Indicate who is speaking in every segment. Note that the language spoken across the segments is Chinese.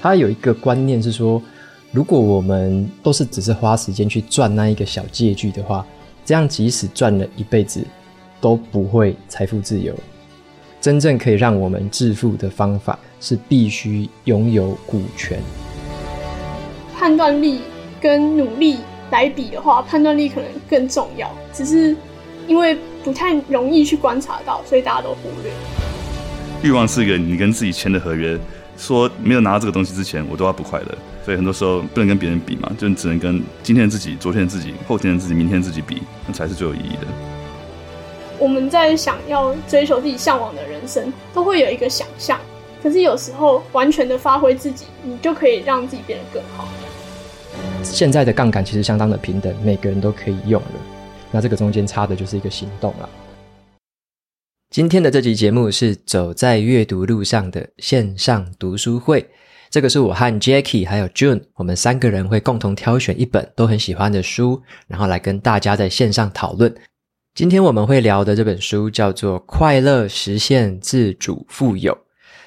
Speaker 1: 他有一个观念是说，如果我们都是只是花时间去赚那一个小借据的话，这样即使赚了一辈子，都不会财富自由。真正可以让我们致富的方法是必须拥有股权。
Speaker 2: 判断力跟努力来比的话，判断力可能更重要。只是因为不太容易去观察到，所以大家都忽略。
Speaker 3: 欲望是一个你跟自己签的合约，说没有拿到这个东西之前，我都要不快乐。所以很多时候不能跟别人比嘛，就只能跟今天的自己、昨天的自己、后天的自己、明天的自己比，那才是最有意义的。
Speaker 2: 我们在想要追求自己向往的人生，都会有一个想象。可是有时候完全的发挥自己，你就可以让自己变得更好。
Speaker 1: 现在的杠杆其实相当的平等，每个人都可以用了。那这个中间差的就是一个行动了。今天的这集节目是走在阅读路上的线上读书会。这个是我和 Jackie 还有 June，我们三个人会共同挑选一本都很喜欢的书，然后来跟大家在线上讨论。今天我们会聊的这本书叫做《快乐实现自主富有》。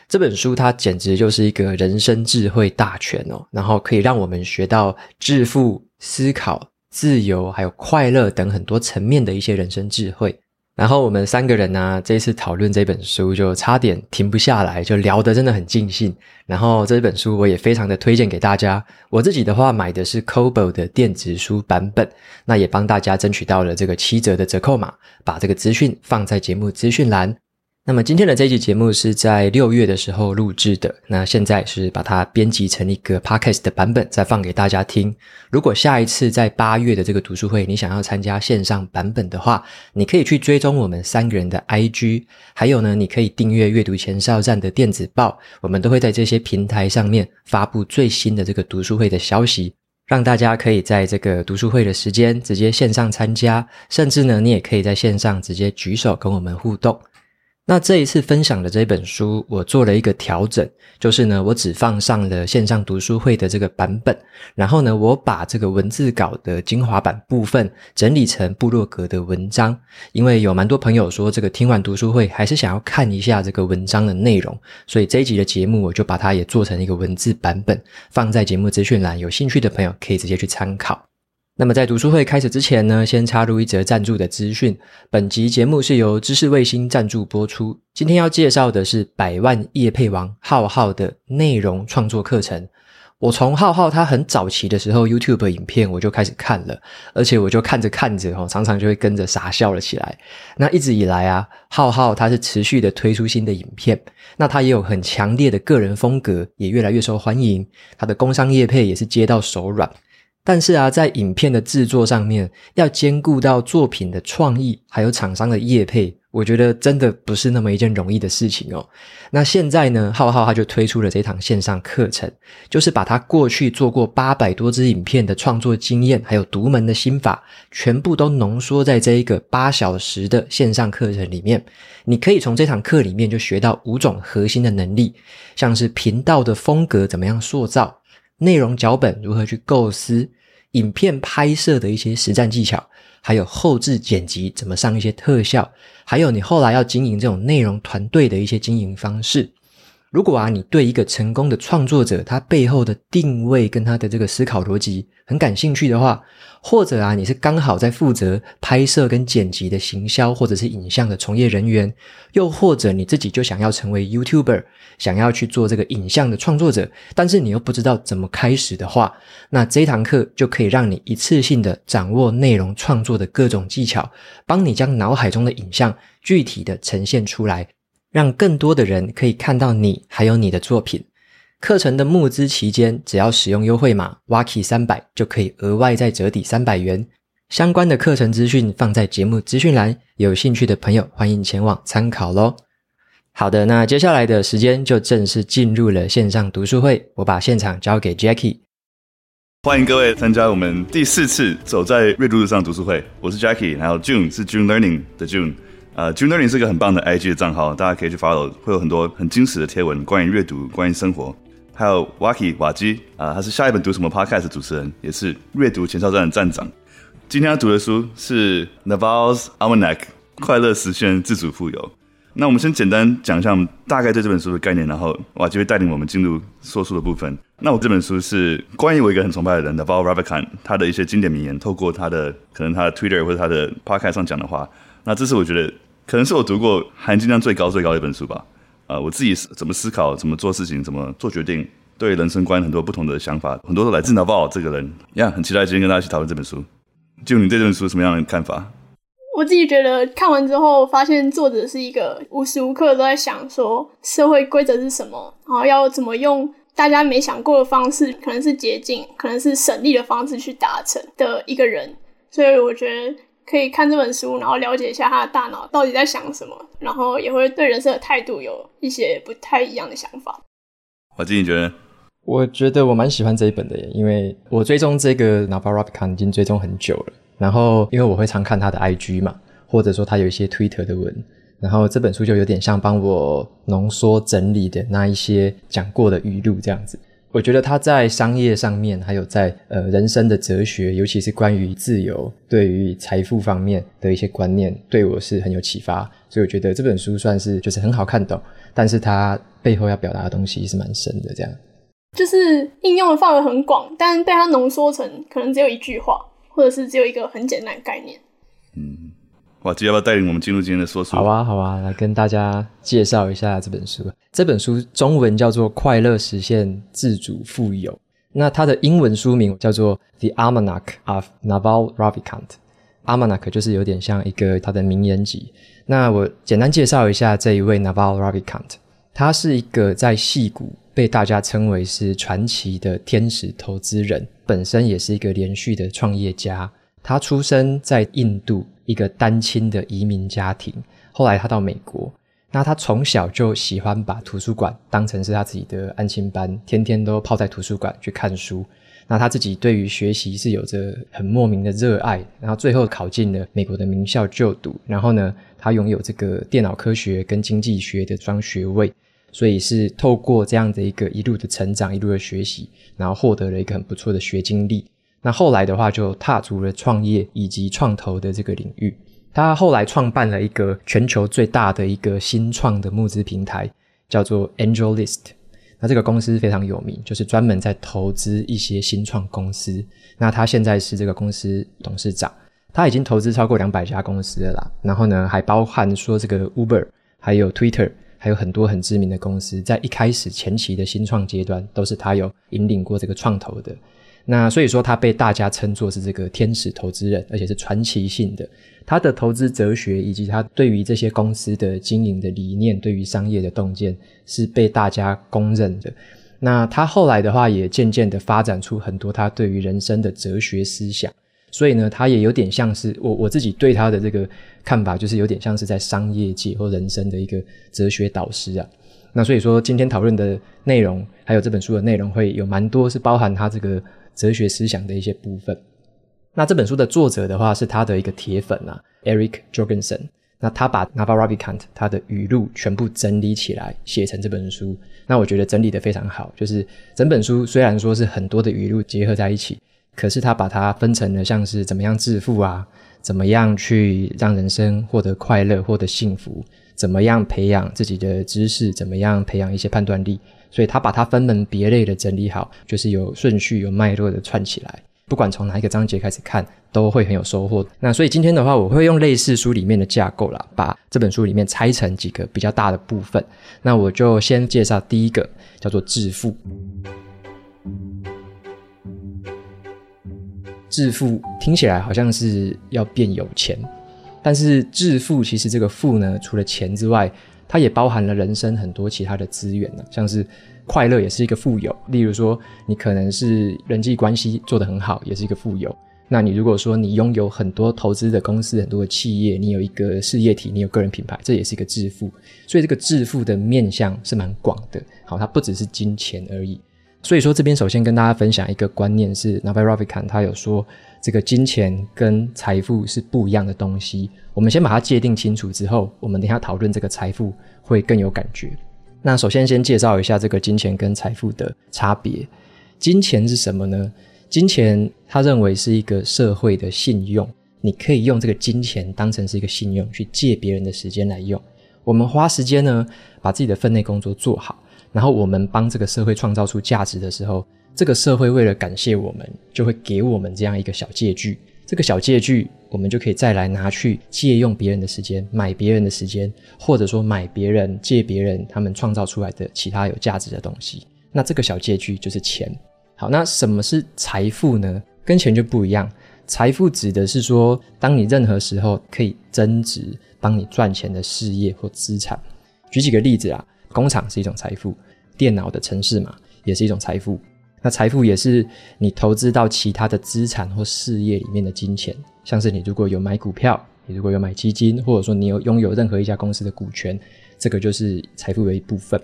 Speaker 1: 这本书它简直就是一个人生智慧大全哦，然后可以让我们学到致富、思考、自由还有快乐等很多层面的一些人生智慧。然后我们三个人呢，这一次讨论这本书就差点停不下来，就聊得真的很尽兴。然后这本书我也非常的推荐给大家。我自己的话买的是 Kobo 的电子书版本，那也帮大家争取到了这个七折的折扣码，把这个资讯放在节目资讯栏。那么今天的这一集节目是在六月的时候录制的，那现在是把它编辑成一个 podcast 的版本，再放给大家听。如果下一次在八月的这个读书会，你想要参加线上版本的话，你可以去追踪我们三个人的 IG，还有呢，你可以订阅阅读前哨站的电子报，我们都会在这些平台上面发布最新的这个读书会的消息，让大家可以在这个读书会的时间直接线上参加，甚至呢，你也可以在线上直接举手跟我们互动。那这一次分享的这本书，我做了一个调整，就是呢，我只放上了线上读书会的这个版本，然后呢，我把这个文字稿的精华版部分整理成部落格的文章，因为有蛮多朋友说，这个听完读书会还是想要看一下这个文章的内容，所以这一集的节目我就把它也做成一个文字版本，放在节目资讯栏，有兴趣的朋友可以直接去参考。那么在读书会开始之前呢，先插入一则赞助的资讯。本集节目是由知识卫星赞助播出。今天要介绍的是百万业配王浩浩的内容创作课程。我从浩浩他很早期的时候 YouTube 影片我就开始看了，而且我就看着看着哦，常常就会跟着傻笑了起来。那一直以来啊，浩浩他是持续的推出新的影片，那他也有很强烈的个人风格，也越来越受欢迎。他的工商业配也是接到手软。但是啊，在影片的制作上面，要兼顾到作品的创意，还有厂商的业配，我觉得真的不是那么一件容易的事情哦。那现在呢，浩浩他就推出了这堂线上课程，就是把他过去做过八百多支影片的创作经验，还有独门的心法，全部都浓缩在这一个八小时的线上课程里面。你可以从这堂课里面就学到五种核心的能力，像是频道的风格怎么样塑造。内容脚本如何去构思，影片拍摄的一些实战技巧，还有后置剪辑怎么上一些特效，还有你后来要经营这种内容团队的一些经营方式。如果啊，你对一个成功的创作者，他背后的定位跟他的这个思考逻辑很感兴趣的话，或者啊，你是刚好在负责拍摄跟剪辑的行销或者是影像的从业人员，又或者你自己就想要成为 YouTuber，想要去做这个影像的创作者，但是你又不知道怎么开始的话，那这堂课就可以让你一次性的掌握内容创作的各种技巧，帮你将脑海中的影像具体的呈现出来。让更多的人可以看到你还有你的作品。课程的募资期间，只要使用优惠码 Waki 三百，就可以额外再折抵三百元。相关的课程资讯放在节目资讯栏，有兴趣的朋友欢迎前往参考喽。好的，那接下来的时间就正式进入了线上读书会，我把现场交给 Jackie。
Speaker 3: 欢迎各位参加我们第四次走在阅读路上读书会，我是 Jackie，还有 June 是 June Learning 的 June。呃、uh,，June Learning 是一个很棒的 IG 的账号，大家可以去 follow，会有很多很精实的贴文，关于阅读，关于生活。还有 Waki 瓦基啊，他是下一本读什么 Podcast 主持人，也是阅读前哨站的站长。今天要读的书是 Naval's Almanac 快乐实现自主富有。那我们先简单讲一下大概对这本书的概念，然后哇就会带领我们进入说书的部分。那我这本书是关于我一个很崇拜的人 Naval r a v i k a n 他的一些经典名言，透过他的可能他的 Twitter 或者他的 Podcast 上讲的话，那这是我觉得可能是我读过含金量最高最高的一本书吧。啊、我自己怎么思考，怎么做事情，怎么做决定，对人生观很多不同的想法，很多都来自 Naval 这个人。呀、很期待今天跟大家一起讨论这本书。就你对这本书什么样的看法？
Speaker 2: 我自己觉得看完之后，发现作者是一个无时无刻都在想说社会规则是什么，然后要怎么用大家没想过的方式，可能是捷径，可能是省力的方式去达成的一个人。所以我觉得可以看这本书，然后了解一下他的大脑到底在想什么，然后也会对人生的态度有一些不太一样的想法。
Speaker 3: 我自己觉得，
Speaker 1: 我觉得我蛮喜欢这一本的耶，因为我追踪这个 Naval Ravikant 已经追踪很久了。然后，因为我会常看他的 IG 嘛，或者说他有一些 Twitter 的文，然后这本书就有点像帮我浓缩整理的那一些讲过的语录这样子。我觉得他在商业上面，还有在呃人生的哲学，尤其是关于自由、对于财富方面的一些观念，对我是很有启发。所以我觉得这本书算是就是很好看懂，但是它背后要表达的东西是蛮深的。这样
Speaker 2: 就是应用的范围很广，但被它浓缩成可能只有一句话。或者是只有一个很简单的概念。
Speaker 3: 嗯，哇，这要不要带领我们进入今天的说书？
Speaker 1: 好啊，好啊，来跟大家介绍一下这本书。这本书中文叫做《快乐实现自主富有》，那它的英文书名叫做《The Almanac of Naval Ravikant》。Almanac 就是有点像一个他的名言集。那我简单介绍一下这一位 Naval Ravikant，他是一个在戏谷被大家称为是传奇的天使投资人。本身也是一个连续的创业家，他出生在印度一个单亲的移民家庭，后来他到美国，那他从小就喜欢把图书馆当成是他自己的安亲班，天天都泡在图书馆去看书。那他自己对于学习是有着很莫名的热爱，然后最后考进了美国的名校就读，然后呢，他拥有这个电脑科学跟经济学的双学位。所以是透过这样的一个一路的成长，一路的学习，然后获得了一个很不错的学经历。那后来的话，就踏足了创业以及创投的这个领域。他后来创办了一个全球最大的一个新创的募资平台，叫做 AngelList。那这个公司非常有名，就是专门在投资一些新创公司。那他现在是这个公司董事长，他已经投资超过两百家公司了啦。然后呢，还包含说这个 Uber，还有 Twitter。还有很多很知名的公司，在一开始前期的新创阶段，都是他有引领过这个创投的。那所以说，他被大家称作是这个天使投资人，而且是传奇性的。他的投资哲学以及他对于这些公司的经营的理念，对于商业的洞见，是被大家公认的。那他后来的话，也渐渐的发展出很多他对于人生的哲学思想。所以呢，他也有点像是我我自己对他的这个看法，就是有点像是在商业界或人生的一个哲学导师啊。那所以说，今天讨论的内容，还有这本书的内容，会有蛮多是包含他这个哲学思想的一些部分。那这本书的作者的话，是他的一个铁粉啊，Eric Jorgensen。那他把 n a v a r a v i k a n t 他的语录全部整理起来，写成这本书。那我觉得整理得非常好，就是整本书虽然说是很多的语录结合在一起。可是他把它分成了像是怎么样致富啊，怎么样去让人生获得快乐、获得幸福，怎么样培养自己的知识，怎么样培养一些判断力。所以他把它分门别类的整理好，就是有顺序、有脉络的串起来。不管从哪一个章节开始看，都会很有收获。那所以今天的话，我会用类似书里面的架构啦，把这本书里面拆成几个比较大的部分。那我就先介绍第一个，叫做致富。致富听起来好像是要变有钱，但是致富其实这个富呢，除了钱之外，它也包含了人生很多其他的资源呢，像是快乐也是一个富有。例如说，你可能是人际关系做得很好，也是一个富有。那你如果说你拥有很多投资的公司、很多的企业，你有一个事业体，你有个人品牌，这也是一个致富。所以这个致富的面向是蛮广的，好，它不只是金钱而已。所以说，这边首先跟大家分享一个观念是 n a v a r o v i k a n 他有说，这个金钱跟财富是不一样的东西。我们先把它界定清楚之后，我们等一下讨论这个财富会更有感觉。那首先先介绍一下这个金钱跟财富的差别。金钱是什么呢？金钱他认为是一个社会的信用，你可以用这个金钱当成是一个信用去借别人的时间来用。我们花时间呢，把自己的分内工作做好，然后我们帮这个社会创造出价值的时候，这个社会为了感谢我们，就会给我们这样一个小借据。这个小借据，我们就可以再来拿去借用别人的时间，买别人的时间，或者说买别人借别人他们创造出来的其他有价值的东西。那这个小借据就是钱。好，那什么是财富呢？跟钱就不一样。财富指的是说，当你任何时候可以增值。帮你赚钱的事业或资产，举几个例子啊，工厂是一种财富，电脑的城市嘛也是一种财富。那财富也是你投资到其他的资产或事业里面的金钱，像是你如果有买股票，你如果有买基金，或者说你有拥有任何一家公司的股权，这个就是财富的一部分。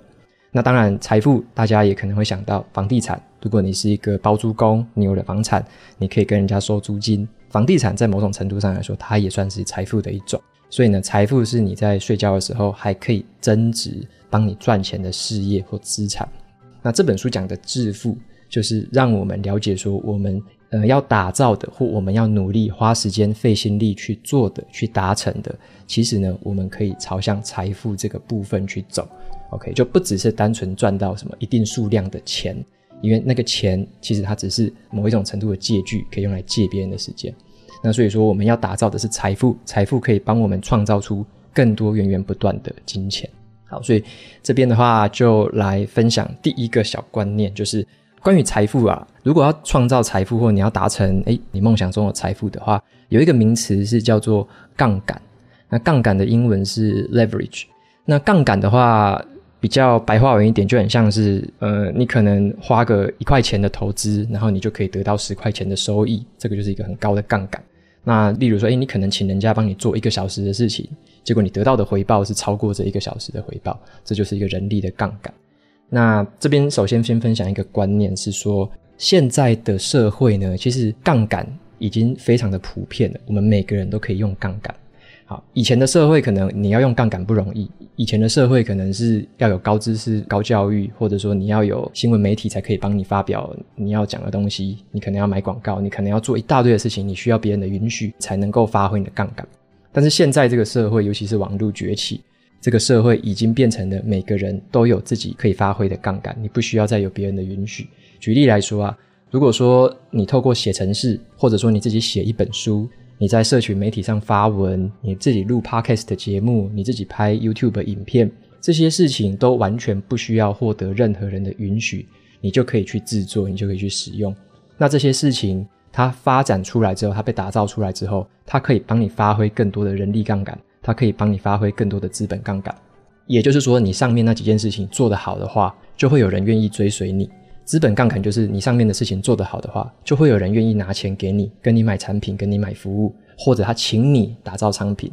Speaker 1: 那当然，财富大家也可能会想到房地产。如果你是一个包租公，你有了房产，你可以跟人家收租金。房地产在某种程度上来说，它也算是财富的一种。所以呢，财富是你在睡觉的时候还可以增值、帮你赚钱的事业或资产。那这本书讲的致富，就是让我们了解说，我们呃要打造的，或我们要努力花时间费心力去做的、去达成的，其实呢，我们可以朝向财富这个部分去走。OK，就不只是单纯赚到什么一定数量的钱，因为那个钱其实它只是某一种程度的借据，可以用来借别人的时间。那所以说，我们要打造的是财富，财富可以帮我们创造出更多源源不断的金钱。好，所以这边的话就来分享第一个小观念，就是关于财富啊。如果要创造财富，或你要达成诶你梦想中的财富的话，有一个名词是叫做杠杆。那杠杆的英文是 leverage。那杠杆的话，比较白话文一点，就很像是呃，你可能花个一块钱的投资，然后你就可以得到十块钱的收益，这个就是一个很高的杠杆。那例如说，诶，你可能请人家帮你做一个小时的事情，结果你得到的回报是超过这一个小时的回报，这就是一个人力的杠杆。那这边首先先分享一个观念，是说现在的社会呢，其实杠杆已经非常的普遍了，我们每个人都可以用杠杆。好，以前的社会可能你要用杠杆不容易。以前的社会可能是要有高知识、高教育，或者说你要有新闻媒体才可以帮你发表你要讲的东西。你可能要买广告，你可能要做一大堆的事情，你需要别人的允许才能够发挥你的杠杆。但是现在这个社会，尤其是网络崛起，这个社会已经变成了每个人都有自己可以发挥的杠杆，你不需要再有别人的允许。举例来说啊，如果说你透过写程式，或者说你自己写一本书。你在社群媒体上发文，你自己录 Podcast 的节目，你自己拍 YouTube 影片，这些事情都完全不需要获得任何人的允许，你就可以去制作，你就可以去使用。那这些事情它发展出来之后，它被打造出来之后，它可以帮你发挥更多的人力杠杆，它可以帮你发挥更多的资本杠杆。也就是说，你上面那几件事情做得好的话，就会有人愿意追随你。资本杠杆就是你上面的事情做得好的话，就会有人愿意拿钱给你，跟你买产品，跟你买服务，或者他请你打造商品。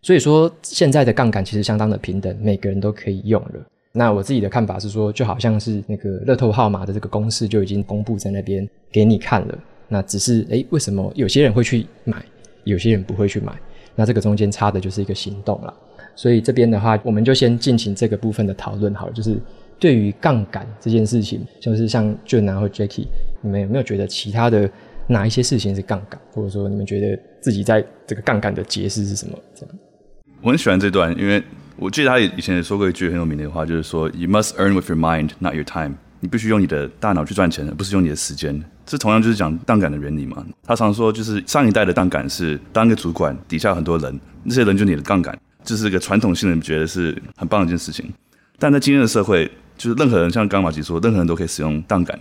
Speaker 1: 所以说，现在的杠杆其实相当的平等，每个人都可以用了。那我自己的看法是说，就好像是那个乐透号码的这个公式就已经公布在那边给你看了。那只是诶，为什么有些人会去买，有些人不会去买？那这个中间差的就是一个行动了。所以这边的话，我们就先进行这个部分的讨论好了，就是。对于杠杆这件事情，就是像 June 啊或 Jackie，你们有没有觉得其他的哪一些事情是杠杆，或者说你们觉得自己在这个杠杆的解释是什么？这样，
Speaker 3: 我很喜欢这段，因为我记得他以前也说过一句很有名的话，就是说 “You must earn with your mind, not your time”。你必须用你的大脑去赚钱，而不是用你的时间。这同样就是讲杠杆的原理嘛。他常说，就是上一代的杠杆是当一个主管底下很多人，那些人就你的杠杆，这是一个传统性人觉得是很棒的一件事情。但在今天的社会，就是任何人，像刚马吉说，任何人都可以使用杠杆。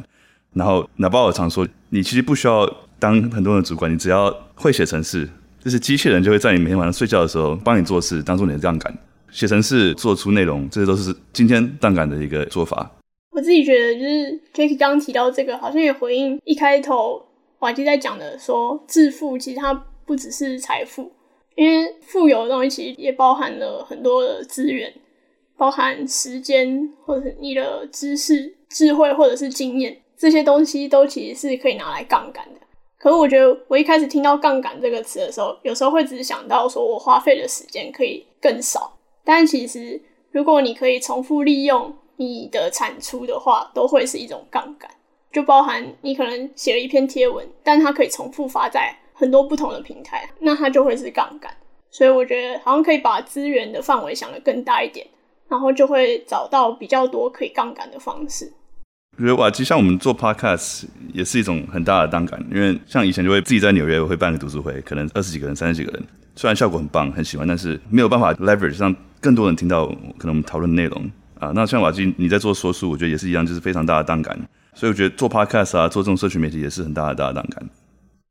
Speaker 3: 然后，拿包尔常说，你其实不需要当很多人的主管，你只要会写程式，就是机器人就会在你每天晚上睡觉的时候帮你做事，当做你的杠杆。写程式，做出内容，这些都是今天杠杆的一个做法。
Speaker 2: 我自己觉得，就是 Jackie 刚刚提到这个，好像也回应一开头瓦基在讲的说，致富其实它不只是财富，因为富有的东西其实也包含了很多的资源。包含时间，或者是你的知识、智慧，或者是经验，这些东西都其实是可以拿来杠杆的。可是我觉得，我一开始听到“杠杆”这个词的时候，有时候会只想到说我花费的时间可以更少。但其实，如果你可以重复利用你的产出的话，都会是一种杠杆。就包含你可能写了一篇贴文，但它可以重复发在很多不同的平台，那它就会是杠杆。所以我觉得好像可以把资源的范围想得更大一点，然后就会找到比较多可以杠杆的方式。
Speaker 3: 我觉得哇，其实像我们做 podcast 也是一种很大的杠杆，因为像以前就会自己在纽约会办个读书会，可能二十几个人、三十几个人，虽然效果很棒、很喜欢，但是没有办法 leverage 让更多人听到可能我们讨论的内容啊。那像瓦基你在做说书，我觉得也是一样，就是非常大的杠杆。所以我觉得做 podcast 啊，做这种社群媒体也是很大的大的杠杆。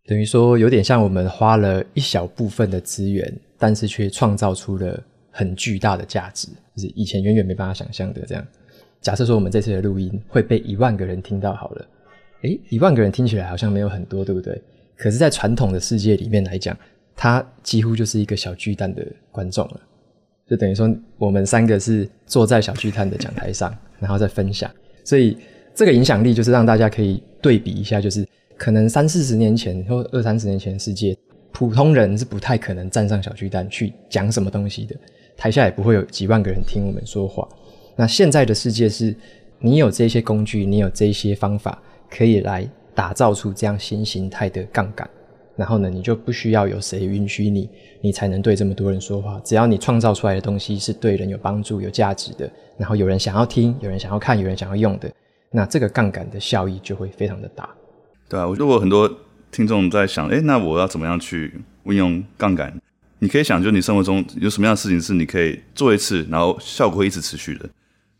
Speaker 1: 等于说有点像我们花了一小部分的资源，但是却创造出了很巨大的价值，就是以前远远没办法想象的这样。假设说我们这次的录音会被一万个人听到好了，诶，一万个人听起来好像没有很多，对不对？可是，在传统的世界里面来讲，它几乎就是一个小巨蛋的观众了。就等于说，我们三个是坐在小巨蛋的讲台上，然后再分享。所以，这个影响力就是让大家可以对比一下，就是可能三四十年前或二三十年前的世界，普通人是不太可能站上小巨蛋去讲什么东西的，台下也不会有几万个人听我们说话。那现在的世界是，你有这些工具，你有这些方法，可以来打造出这样新形态的杠杆。然后呢，你就不需要有谁允许你，你才能对这么多人说话。只要你创造出来的东西是对人有帮助、有价值的，然后有人想要听，有人想要看，有人想要用的，那这个杠杆的效益就会非常的大。
Speaker 3: 对啊，如果很多听众在想，诶，那我要怎么样去运用杠杆？你可以想，就你生活中有什么样的事情是你可以做一次，然后效果会一直持续的。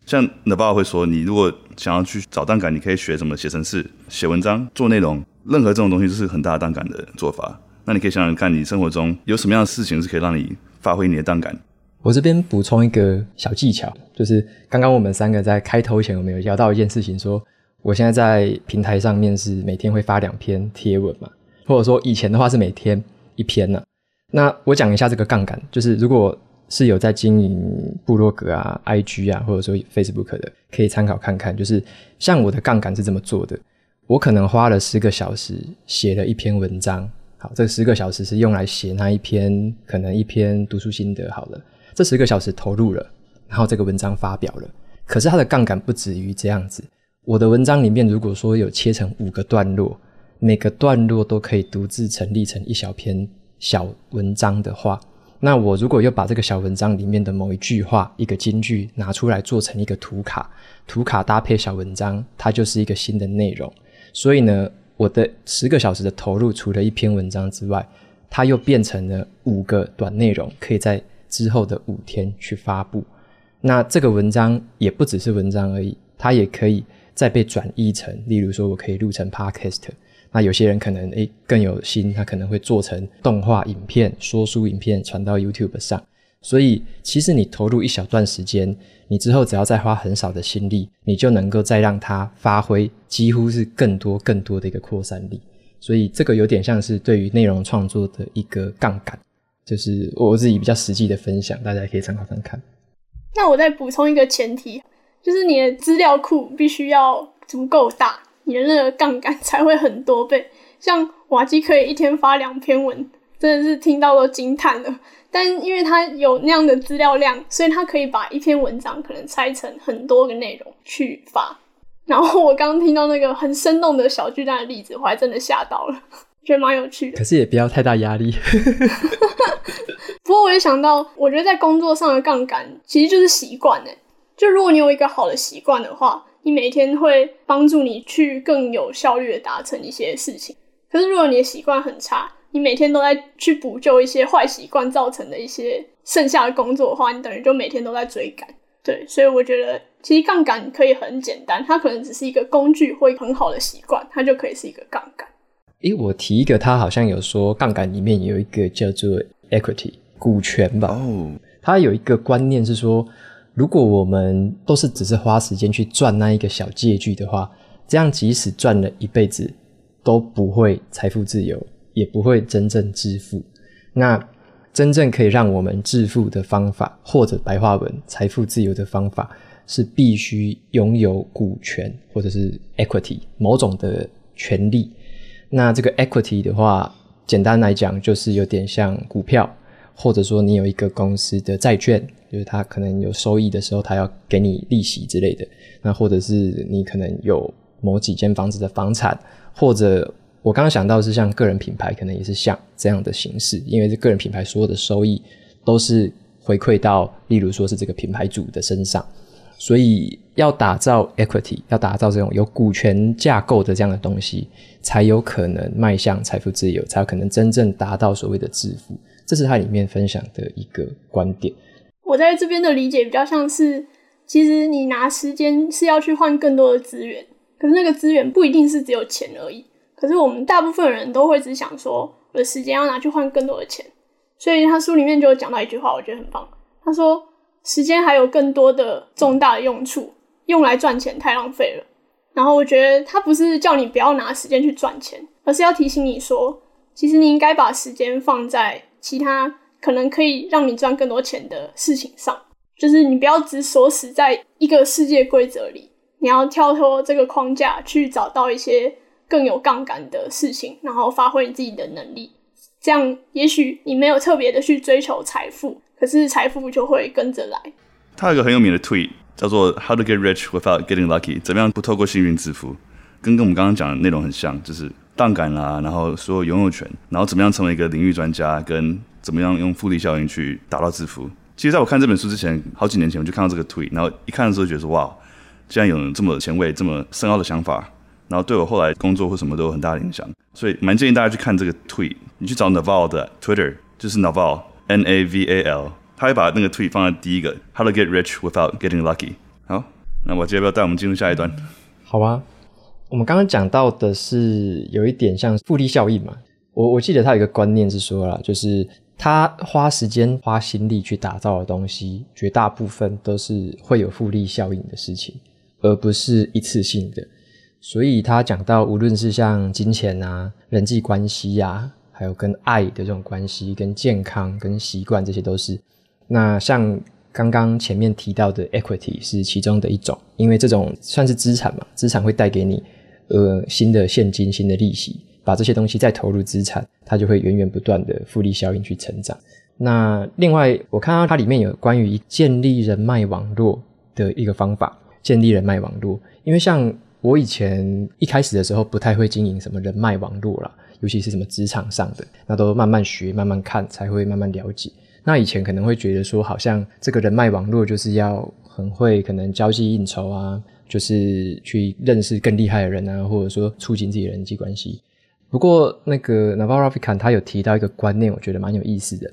Speaker 3: 像 n a v a 会说，你如果想要去找杠杆，你可以学怎么写程式、写文章、做内容，任何这种东西都是很大杠杆的做法。那你可以想想看，你生活中有什么样的事情是可以让你发挥你的杠杆。
Speaker 1: 我这边补充一个小技巧，就是刚刚我们三个在开头前，我们有聊到一件事情说，我现在在平台上面是每天会发两篇贴文嘛，或者说以前的话是每天一篇呢、那我讲一下这个杠杆，就是如果。是有在经营部落格啊、IG 啊，或者说 Facebook 的，可以参考看看。就是像我的杠杆是这么做的，我可能花了十个小时写了一篇文章。好，这十个小时是用来写那一篇，可能一篇读书心得。好了，这十个小时投入了，然后这个文章发表了。可是它的杠杆不止于这样子。我的文章里面，如果说有切成五个段落，每个段落都可以独自成立成一小篇小文章的话。那我如果又把这个小文章里面的某一句话、一个金句拿出来做成一个图卡，图卡搭配小文章，它就是一个新的内容。所以呢，我的十个小时的投入，除了一篇文章之外，它又变成了五个短内容，可以在之后的五天去发布。那这个文章也不只是文章而已，它也可以再被转译成，例如说我可以录成 Podcast。那有些人可能诶更有心，他可能会做成动画影片、说书影片传到 YouTube 上。所以其实你投入一小段时间，你之后只要再花很少的心力，你就能够再让它发挥几乎是更多更多的一个扩散力。所以这个有点像是对于内容创作的一个杠杆，就是我自己比较实际的分享，大家可以参考看看。
Speaker 2: 那我再补充一个前提，就是你的资料库必须要足够大。你的那个杠杆才会很多倍，像瓦基可以一天发两篇文，真的是听到都惊叹了。但因为他有那样的资料量，所以他可以把一篇文章可能拆成很多个内容去发。然后我刚刚听到那个很生动的小巨蛋的例子，我还真的吓到了，觉得蛮有趣的。
Speaker 1: 可是也不要太大压力。
Speaker 2: 不过我也想到，我觉得在工作上的杠杆其实就是习惯诶，就如果你有一个好的习惯的话。你每天会帮助你去更有效率的达成一些事情，可是如果你的习惯很差，你每天都在去补救一些坏习惯造成的一些剩下的工作的话，你等于就每天都在追赶。对，所以我觉得其实杠杆可以很简单，它可能只是一个工具或一个很好的习惯，它就可以是一个杠杆。
Speaker 1: 诶，我提一个，他好像有说杠杆里面有一个叫做 equity 股权吧？哦，他有一个观念是说。如果我们都是只是花时间去赚那一个小借据的话，这样即使赚了一辈子都不会财富自由，也不会真正致富。那真正可以让我们致富的方法，或者白话文财富自由的方法，是必须拥有股权或者是 equity 某种的权利。那这个 equity 的话，简单来讲就是有点像股票，或者说你有一个公司的债券。就是它可能有收益的时候，它要给你利息之类的。那或者是你可能有某几间房子的房产，或者我刚刚想到是像个人品牌，可能也是像这样的形式，因为这个人品牌所有的收益都是回馈到，例如说是这个品牌主的身上。所以要打造 equity，要打造这种有股权架构的这样的东西，才有可能迈向财富自由，才有可能真正达到所谓的致富。这是他里面分享的一个观点。
Speaker 2: 我在这边的理解比较像是，其实你拿时间是要去换更多的资源，可是那个资源不一定是只有钱而已。可是我们大部分人都会只想说，我的时间要拿去换更多的钱。所以他书里面就有讲到一句话，我觉得很棒。他说。时间还有更多的重大的用处，用来赚钱太浪费了。然后我觉得他不是叫你不要拿时间去赚钱，而是要提醒你说，其实你应该把时间放在其他可能可以让你赚更多钱的事情上。就是你不要只锁死在一个世界规则里，你要跳脱这个框架，去找到一些更有杠杆的事情，然后发挥你自己的能力。这样，也许你没有特别的去追求财富。可是财富就会跟着来。
Speaker 3: 他有一个很有名的 tweet，叫做 “How to get rich without getting lucky”，怎么样不透过幸运致富？跟跟我们刚刚讲的内容很像，就是杠杆啦，然后所有拥有权，然后怎么样成为一个领域专家，跟怎么样用复利效应去达到致富。其实，在我看这本书之前，好几年前我就看到这个 tweet，然后一看的时候觉得说：“哇，竟然有人这么前卫、这么深奥的想法。”然后对我后来工作或什么都有很大的影响。所以，蛮建议大家去看这个 tweet。你去找 Naval 的 Twitter，就是 Naval。N A V A L，他会把那个 tweet 放在第一个，How to get rich without getting lucky。好，那我接着要不要带我们进入下一段？
Speaker 1: 好啊，我们刚刚讲到的是有一点像复利效应嘛。我我记得他有一个观念是说啦，就是他花时间花心力去打造的东西，绝大部分都是会有复利效应的事情，而不是一次性的。所以他讲到，无论是像金钱啊、人际关系呀、还有跟爱的这种关系、跟健康、跟习惯，这些都是。那像刚刚前面提到的 equity 是其中的一种，因为这种算是资产嘛，资产会带给你呃新的现金、新的利息，把这些东西再投入资产，它就会源源不断的复利效应去成长。那另外，我看到它里面有关于建立人脉网络的一个方法，建立人脉网络，因为像我以前一开始的时候不太会经营什么人脉网络啦。尤其是什么职场上的，那都慢慢学、慢慢看，才会慢慢了解。那以前可能会觉得说，好像这个人脉网络就是要很会，可能交际应酬啊，就是去认识更厉害的人啊，或者说促进自己的人际关系。不过，那个 Naval Ravikant 他有提到一个观念，我觉得蛮有意思的。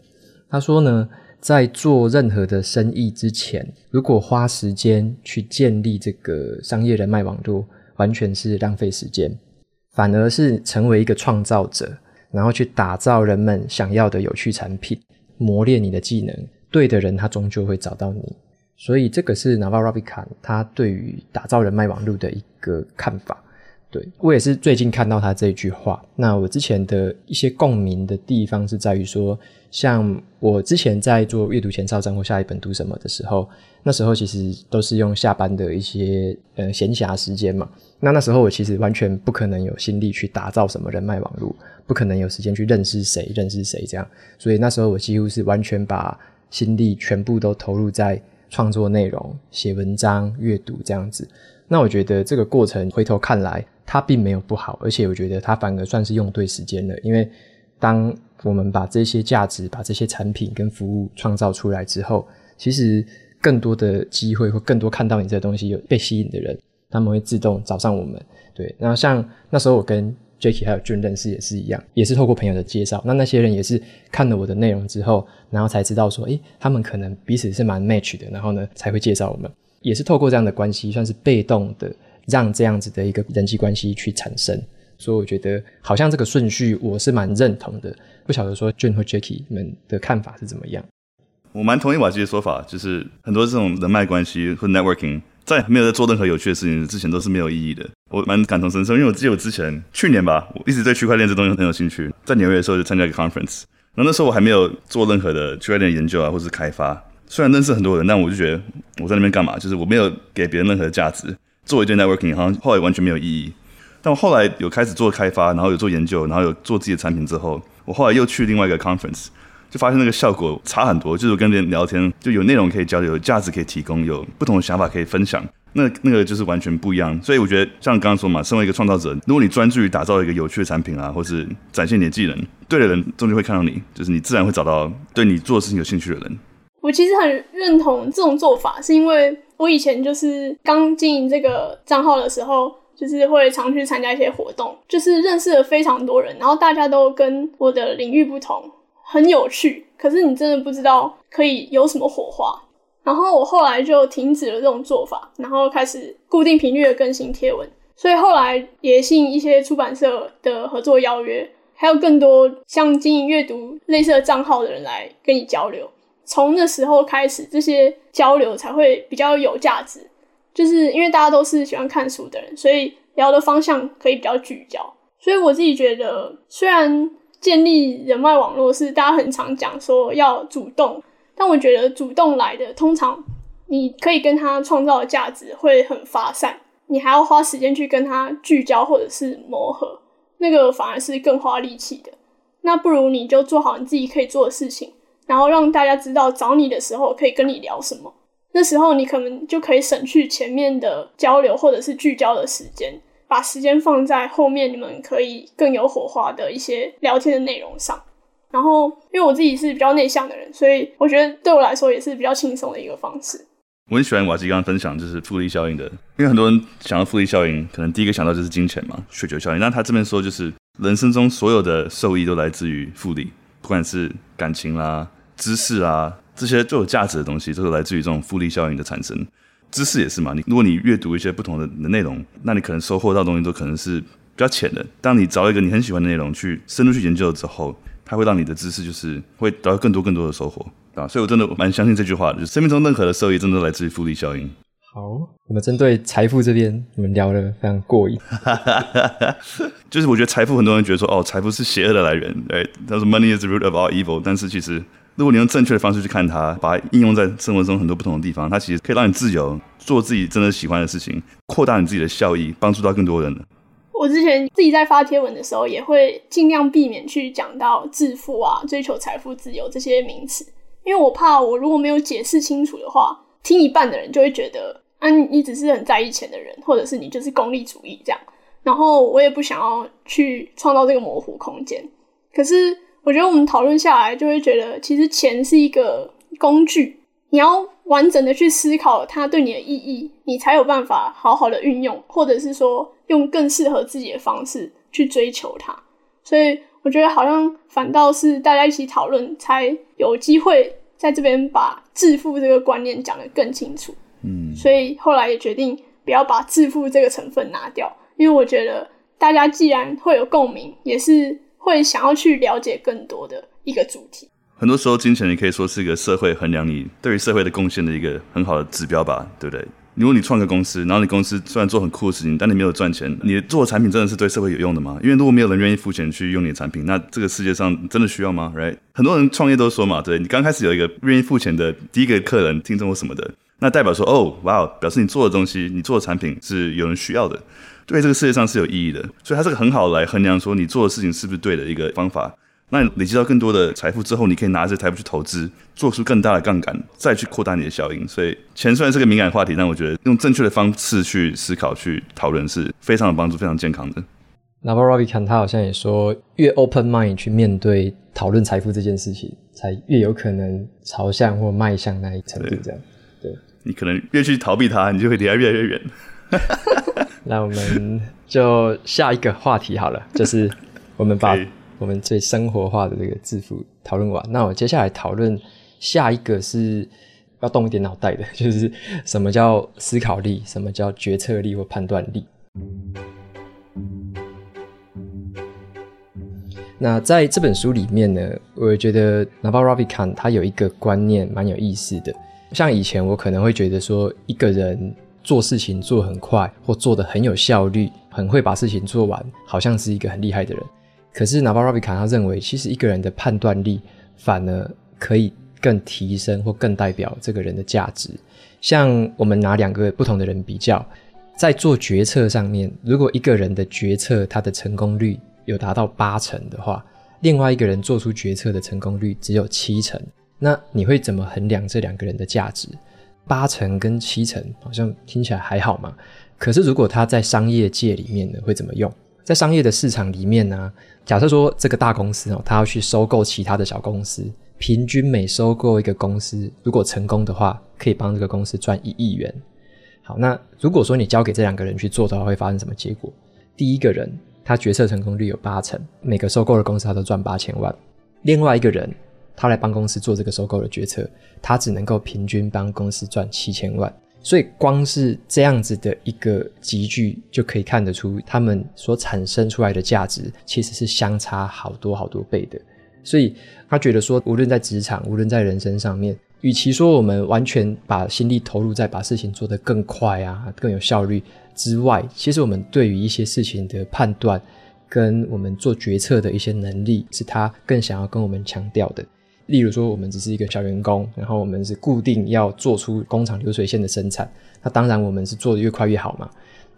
Speaker 1: 他说呢，在做任何的生意之前，如果花时间去建立这个商业人脉网络，完全是浪费时间。反而是成为一个创造者，然后去打造人们想要的有趣产品，磨练你的技能。对的人，他终究会找到你。所以，这个是 Naval r a v i k a n 他对于打造人脉网络的一个看法。对，我也是最近看到他这句话。那我之前的一些共鸣的地方是在于说，像我之前在做阅读前哨站或下一本读什么的时候，那时候其实都是用下班的一些呃闲暇时间嘛。那那时候我其实完全不可能有心力去打造什么人脉网络，不可能有时间去认识谁认识谁这样，所以那时候我几乎是完全把心力全部都投入在创作内容、写文章、阅读这样子。那我觉得这个过程回头看来，它并没有不好，而且我觉得它反而算是用对时间了，因为当我们把这些价值、把这些产品跟服务创造出来之后，其实更多的机会或更多看到你这个东西有被吸引的人。他们会自动找上我们，对。然后像那时候我跟 Jacky 还有 Jun 认识也是一样，也是透过朋友的介绍。那那些人也是看了我的内容之后，然后才知道说，诶，他们可能彼此是蛮 match 的，然后呢才会介绍我们。也是透过这样的关系，算是被动的让这样子的一个人际关系去产生。所以我觉得好像这个顺序我是蛮认同的。不晓得说 j u n 和 Jacky 们的看法是怎么样？
Speaker 3: 我蛮同意瓦基的说法，就是很多这种人脉关系或 networking。在没有在做任何有趣的事情之前，都是没有意义的。我蛮感同身受，因为我记得我之前去年吧，我一直对区块链这东西很有兴趣。在纽约的时候就参加一个 conference，然后那时候我还没有做任何的区块链研究啊，或是开发。虽然认识很多人，但我就觉得我在那边干嘛？就是我没有给别人任何的价值，做一件 networking 好像后来完全没有意义。但我后来有开始做开发，然后有做研究，然后有做自己的产品之后，我后来又去另外一个 conference。就发现那个效果差很多，就是跟别人聊天，就有内容可以交流，有价值可以提供，有不同的想法可以分享，那那个就是完全不一样。所以我觉得像刚刚说嘛，身为一个创造者，如果你专注于打造一个有趣的产品啊，或是展现你的技能，对的人终究会看到你，就是你自然会找到对你做的事情有兴趣的人。
Speaker 2: 我其实很认同这种做法，是因为我以前就是刚经营这个账号的时候，就是会常去参加一些活动，就是认识了非常多人，然后大家都跟我的领域不同，很有趣。可是你真的不知道可以有什么火花。然后我后来就停止了这种做法，然后开始固定频率的更新贴文。所以后来也吸引一些出版社的合作邀约，还有更多像经营阅读类似的账号的人来跟你交流。从那时候开始，这些交流才会比较有价值。就是因为大家都是喜欢看书的人，所以聊的方向可以比较聚焦。所以我自己觉得，虽然建立人脉网络是大家很常讲说要主动。但我觉得主动来的，通常你可以跟他创造的价值会很发散，你还要花时间去跟他聚焦或者是磨合，那个反而是更花力气的。那不如你就做好你自己可以做的事情，然后让大家知道找你的时候可以跟你聊什么。那时候你可能就可以省去前面的交流或者是聚焦的时间，把时间放在后面你们可以更有火花的一些聊天的内容上。然后，因为我自己是比较内向的人，所以我觉得对我来说也是比较轻松的一个方式。
Speaker 3: 我很喜欢瓦基刚刚分享就是复利效应的，因为很多人想到复利效应，可能第一个想到就是金钱嘛，雪球效应。那他这边说就是人生中所有的受益都来自于复利，不管是感情啦、知识啊这些最有价值的东西，都是来自于这种复利效应的产生。知识也是嘛，你如果你阅读一些不同的内容，那你可能收获到的东西都可能是比较浅的。当你找一个你很喜欢的内容去深入去研究之后。它会让你的知识就是会得到更多更多的收获啊，所以我真的蛮相信这句话的，就是生命中任何的收益，真的都来自于复利效应。
Speaker 1: 好，我们针对财富这边，我们聊得非常过瘾。
Speaker 3: 就是我觉得财富，很多人觉得说，哦，财富是邪恶的来源，对，他说 money is the root of all evil。但是其实，如果你用正确的方式去看它，把它应用在生活中很多不同的地方，它其实可以让你自由，做自己真的喜欢的事情，扩大你自己的效益，帮助到更多人。
Speaker 2: 我之前自己在发贴文的时候，也会尽量避免去讲到致富啊、追求财富自由这些名词，因为我怕我如果没有解释清楚的话，听一半的人就会觉得啊，你只是很在意钱的人，或者是你就是功利主义这样。然后我也不想要去创造这个模糊空间。可是我觉得我们讨论下来，就会觉得其实钱是一个工具，你要完整的去思考它对你的意义，你才有办法好好的运用，或者是说。用更适合自己的方式去追求它，所以我觉得好像反倒是大家一起讨论，才有机会在这边把致富这个观念讲得更清楚。嗯，所以后来也决定不要把致富这个成分拿掉，因为我觉得大家既然会有共鸣，也是会想要去了解更多的一个主题。
Speaker 3: 很多时候，金钱也可以说是一个社会衡量你对于社会的贡献的一个很好的指标吧，对不对？如果你创个公司，然后你公司虽然做很酷的事情，但你没有赚钱，你做的产品真的是对社会有用的吗？因为如果没有人愿意付钱去用你的产品，那这个世界上真的需要吗？Right？很多人创业都说嘛，对，你刚开始有一个愿意付钱的第一个客人、听众或什么的，那代表说，哦，哇，表示你做的东西，你做的产品是有人需要的，对这个世界上是有意义的，所以它是个很好来衡量说你做的事情是不是对的一个方法。那你累积到更多的财富之后，你可以拿着财富去投资，做出更大的杠杆，再去扩大你的效应。所以钱虽然是个敏感话题，但我觉得用正确的方式去思考、去讨论是非常有帮助、非常健康的。
Speaker 1: Naval Ravikant 他好像也说，越 open mind 去面对讨论财富这件事情，才越有可能朝向或迈向那一程度。这样，对，对
Speaker 3: 你可能越去逃避它，你就会离它越来越远。
Speaker 1: 那我们就下一个话题好了，就是我们把。我们最生活化的这个致富讨论完，那我接下来讨论下一个是要动一点脑袋的，就是什么叫思考力，什么叫决策力或判断力。那在这本书里面呢，我觉得 Naval Ravikant 他有一个观念蛮有意思的。像以前我可能会觉得说，一个人做事情做很快，或做得很有效率，很会把事情做完，好像是一个很厉害的人。可是 Naval Ravikant 他认为，其实一个人的判断力反而可以更提升或更代表这个人的价值。像我们拿两个不同的人比较，在做决策上面，如果一个人的决策他的成功率有达到八成的话，另外一个人做出决策的成功率只有七成，那你会怎么衡量这两个人的价值？八成跟七成好像听起来还好嘛。可是如果它在商业界里面呢，会怎么用？在商业的市场里面呢，假设说这个大公司哦，它要去收购其他的小公司，平均每收购一个公司，如果成功的话，可以帮这个公司赚一亿元。好，那如果说你交给这两个人去做的话，会发生什么结果？第一个人他决策成功率有八成，每个收购的公司他都赚八千万。另外一个人他来帮公司做这个收购的决策，他只能够平均帮公司赚七千万。所以光是这样子的一个集聚，就可以看得出他们所产生出来的价值其实是相差好多好多倍的。所以他觉得说，无论在职场，无论在人生上面。与其说我们完全把心力投入在把事情做得更快啊、更有效率之外，其实我们对于一些事情的判断跟我们做决策的一些能力，是他更想要跟我们强调的。例如说，我们只是一个小员工，然后我们是固定要做出工厂流水线的生产，那当然我们是做得越快越好嘛。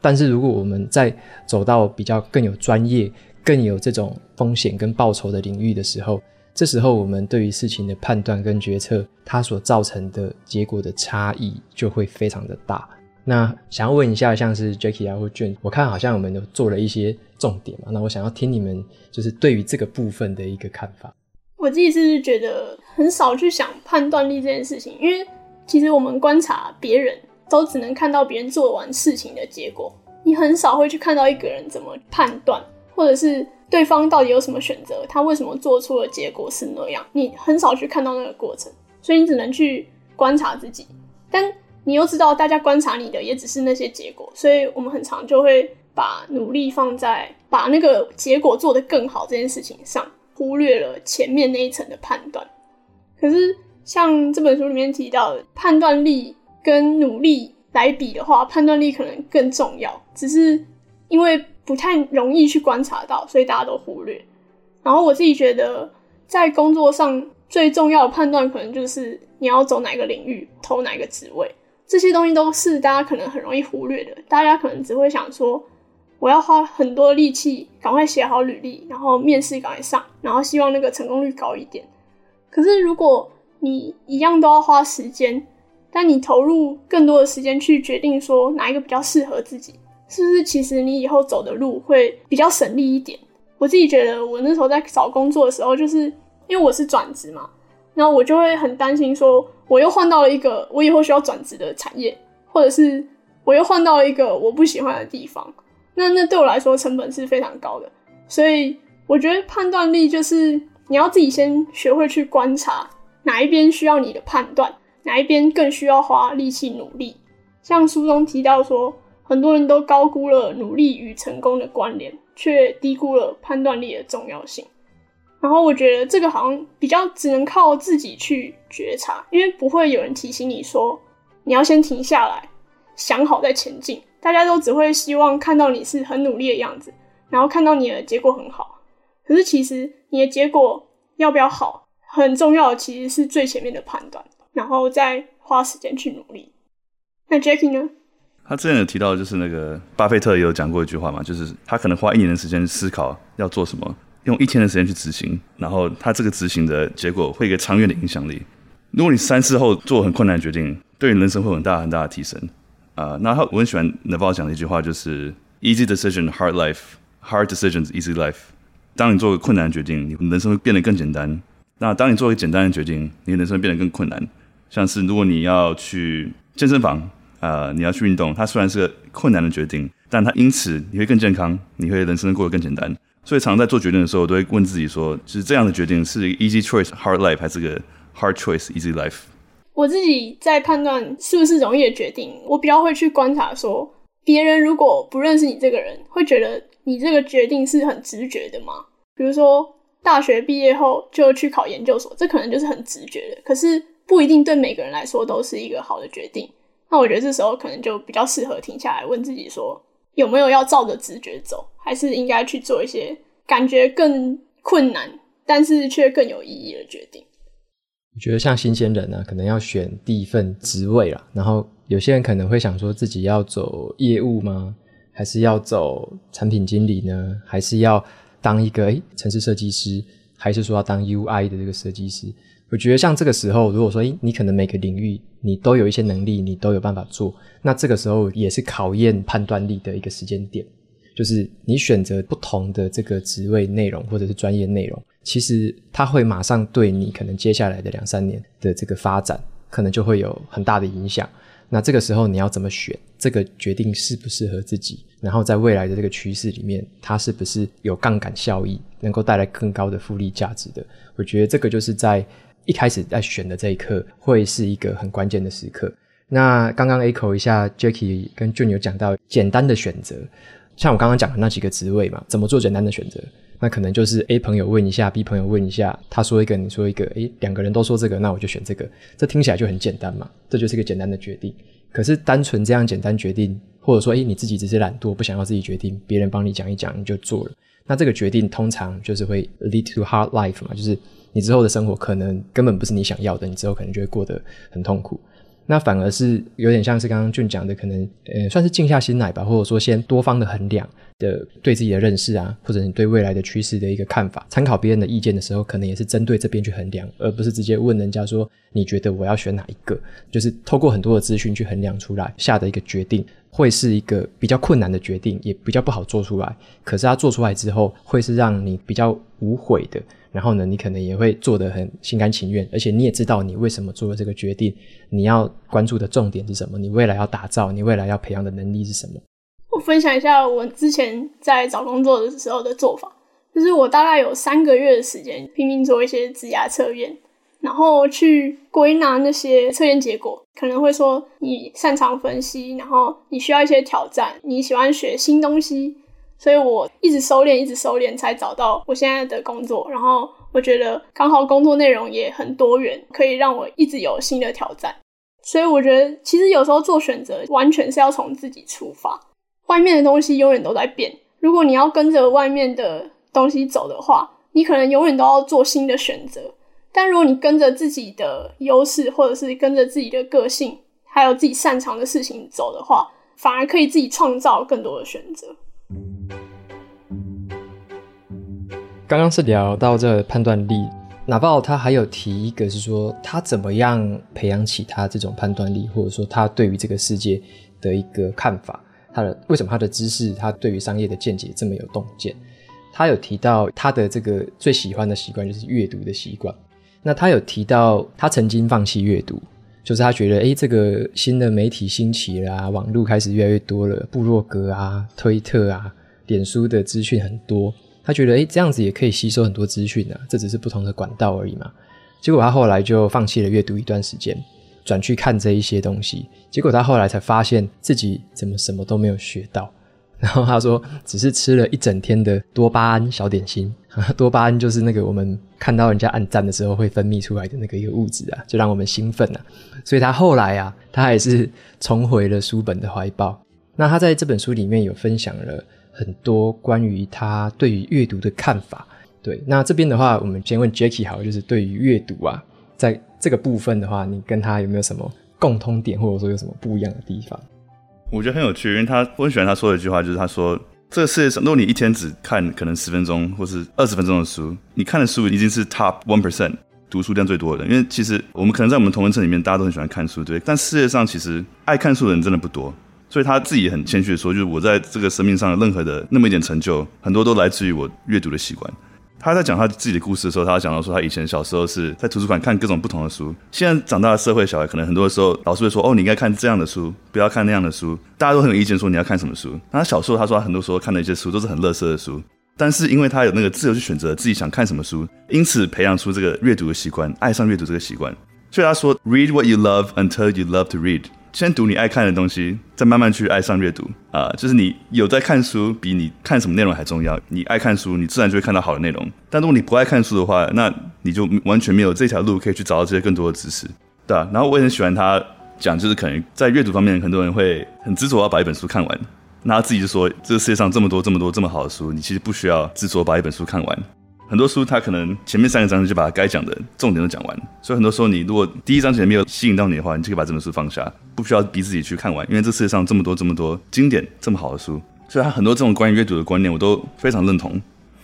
Speaker 1: 但是如果我们在走到比较更有专业、更有这种风险跟报酬的领域的时候，这时候，我们对于事情的判断跟决策，它所造成的结果的差异就会非常的大。那想要问一下，像是 Jackie 啊或 Jun，我看好像我们都做了一些重点嘛。那我想要听你们就是对于这个部分的一个看法。
Speaker 2: 我自己是觉得很少去想判断力这件事情，因为其实我们观察别人都只能看到别人做完事情的结果，你很少会去看到一个人怎么判断，或者是。对方到底有什么选择？他为什么做出的结果是那样？你很少去看到那个过程，所以你只能去观察自己。但你又知道，大家观察你的也只是那些结果，所以我们很常就会把努力放在把那个结果做得更好这件事情上，忽略了前面那一层的判断。可是像这本书里面提到的，判断力跟努力来比的话，判断力可能更重要，只是因为。不太容易去观察到，所以大家都忽略。然后我自己觉得，在工作上最重要的判断，可能就是你要走哪个领域，投哪个职位，这些东西都是大家可能很容易忽略的。大家可能只会想说，我要花很多力气，赶快写好履历，然后面试赶快上，然后希望那个成功率高一点。可是如果你一样都要花时间，但你投入更多的时间去决定说哪一个比较适合自己。是不是其实你以后走的路会比较省力一点？我自己觉得，我那时候在找工作的时候，就是因为我是转职嘛，然后我就会很担心说，我又换到了一个我以后需要转职的产业，或者是我又换到了一个我不喜欢的地方，那那对我来说成本是非常高的。所以我觉得判断力就是你要自己先学会去观察哪一边需要你的判断，哪一边更需要花力气努力。像书中提到说。很多人都高估了努力与成功的关联，却低估了判断力的重要性。然后我觉得这个好像比较只能靠自己去觉察，因为不会有人提醒你说你要先停下来，想好再前进。大家都只会希望看到你是很努力的样子，然后看到你的结果很好。可是其实你的结果要不要好，很重要的其实是最前面的判断，然后再花时间去努力。那 Jacky 呢？
Speaker 3: 他之前有提到，就是那个巴菲特也有讲过一句话嘛，就是他可能花一年的时间思考要做什么，用一天的时间去执行，然后他这个执行的结果会一个长远的影响力。如果你三思后做很困难的决定，对你人生会有很大很大的提升啊。那、我很喜欢 Naval 讲的一句话，就是 Easy decision, hard life; hard decisions, easy life。当你做个困难的决定，你人生会变得更简单。那当你做一个简单的决定，你人生会变得更困难。像是如果你要去健身房。啊、你要去运动，它虽然是个困难的决定，但它因此你会更健康，你会人生过得更简单。所以，常常在做决定的时候，我都会问自己说：，就是这样的决定是 easy choice hard life，还是个 hard choice easy life？
Speaker 2: 我自己在判断是不是容易的决定，我比较会去观察说，别人如果不认识你这个人，会觉得你这个决定是很直觉的吗？比如说，大学毕业后就去考研究所，这可能就是很直觉的，可是不一定对每个人来说都是一个好的决定。那我觉得这时候可能就比较适合停下来问自己说，有没有要照着直觉走，还是应该去做一些感觉更困难，但是却更有意义的决定。
Speaker 1: 觉得像新鲜人呢、啊，可能要选第一份职位啦，然后有些人可能会想说自己要走业务吗？还是要走产品经理呢？还是要当一个诶城市设计师？还是说要当 UI 的这个设计师？我觉得像这个时候，如果说，诶，你可能每个领域你都有一些能力，你都有办法做，那这个时候也是考验判断力的一个时间点。就是你选择不同的这个职位内容或者是专业内容，其实它会马上对你可能接下来的两三年的这个发展，可能就会有很大的影响。那这个时候你要怎么选？这个决定适不适合自己？然后在未来的这个趋势里面，它是不是有杠杆效益，能够带来更高的复利价值的？我觉得这个就是在。一开始在选的这一刻，会是一个很关键的时刻。那刚刚 echo 一下，Jacky 跟 Jun 有讲到简单的选择，像我刚刚讲的那几个职位嘛，怎么做简单的选择？那可能就是 A 朋友问一下，B 朋友问一下，他说一个，你说一个，诶，两个人都说这个，那我就选这个。这听起来就很简单嘛，这就是一个简单的决定。可是单纯这样简单决定，或者说，诶，你自己只是懒惰，不想要自己决定，别人帮你讲一讲，你就做了。那这个决定通常就是会 lead to hard life 嘛，就是。你之后的生活可能根本不是你想要的，你之后可能就会过得很痛苦。那反而是有点像是刚刚俊讲的，可能呃算是静下心来吧，或者说先多方的衡量的对自己的认识啊，或者你对未来的趋势的一个看法，参考别人的意见的时候，可能也是针对这边去衡量，而不是直接问人家说你觉得我要选哪一个，就是透过很多的资讯去衡量出来下的一个决定，会是一个比较困难的决定，也比较不好做出来。可是它做出来之后，会是让你比较无悔的。然后呢，你可能也会做得很心甘情愿，而且你也知道你为什么做了这个决定，你要关注的重点是什么，你未来要打造，你未来要培养的能力是什么。
Speaker 2: 我分享一下我之前在找工作的时候的做法，就是我大概有三个月的时间拼命做一些职涯测验，然后去归纳那些测验结果，可能会说你擅长分析，然后你需要一些挑战，你喜欢学新东西。所以我一直收敛，一直收敛，才找到我现在的工作。然后我觉得刚好工作内容也很多元，可以让我一直有新的挑战。所以我觉得其实有时候做选择完全是要从自己出发，外面的东西永远都在变。如果你要跟着外面的东西走的话，你可能永远都要做新的选择。但如果你跟着自己的优势，或者是跟着自己的个性，还有自己擅长的事情走的话，反而可以自己创造更多的选择。
Speaker 1: 刚刚是聊到这个判断力，哪怕他还有提一个是说他怎么样培养起他这种判断力，或者说他对于这个世界的一个看法，他的为什么他的知识，他对于商业的见解这么有洞见？他有提到他的这个最喜欢的习惯就是阅读的习惯。那他有提到他曾经放弃阅读，就是他觉得诶，这个新的媒体兴起了啊，网络开始越来越多了，部落格啊、推特啊、脸书的资讯很多。他觉得，诶，这样子也可以吸收很多资讯啊，这只是不同的管道而已嘛。结果他后来就放弃了阅读一段时间，转去看这一些东西。结果他后来才发现自己怎么什么都没有学到。然后他说，只是吃了一整天的多巴胺小点心。多巴胺就是那个我们看到人家按赞的时候会分泌出来的那个一个物质啊，就让我们兴奋啊。所以他后来啊，他还是重回了书本的怀抱。那他在这本书里面有分享了。很多关于他对于阅读的看法，对，那这边的话，我们先问 Jacky 好，就是对于阅读啊，在这个部分的话，你跟他有没有什么共通点，或者说有什么不一样的地方？
Speaker 3: 我觉得很有趣，因为他我很喜欢他说的一句话，就是他说，这个世界上，如果你一天只看可能十分钟或是二十分钟的书，你看的书已经是 top one percent 读书量最多的人。因为其实我们可能在我们同温层里面，大家都很喜欢看书，对，但世界上其实爱看书的人真的不多。所以他自己很谦虚的说，就是我在这个生命上的任何的那么一点成就，很多都来自于我阅读的习惯。他在讲他自己的故事的时候，他讲到说，他以前小时候是在图书馆看各种不同的书。现在长大的社会小孩，可能很多的时候老师会说，哦，你应该看这样的书，不要看那样的书。大家都很有意见，说你要看什么书。那他小时候，他说他很多时候看的一些书都是很垃圾的书，但是因为他有那个自由去选择自己想看什么书，因此培养出这个阅读的习惯，爱上阅读这个习惯。所以他说，Read what you love until you love to read。先读你爱看的东西，再慢慢去爱上阅读啊、就是你有在看书，比你看什么内容还重要。你爱看书，你自然就会看到好的内容。但如果你不爱看书的话，那你就完全没有这条路可以去找到这些更多的知识，对啊，然后我也很喜欢他讲，就是可能在阅读方面，很多人会很执着要把一本书看完。那他自己就说，这个世界上这么多、这么多、这么好的书，你其实不需要执着把一本书看完。很多书，它可能前面三个章节就把该讲的重点都讲完，所以很多时候你如果第一章节没有吸引到你的话，你就可以把这本书放下，不需要逼自己去看完，因为这世界上这么多这么多经典这么好的书，所以他很多这种关于阅读的观念我都非常认同。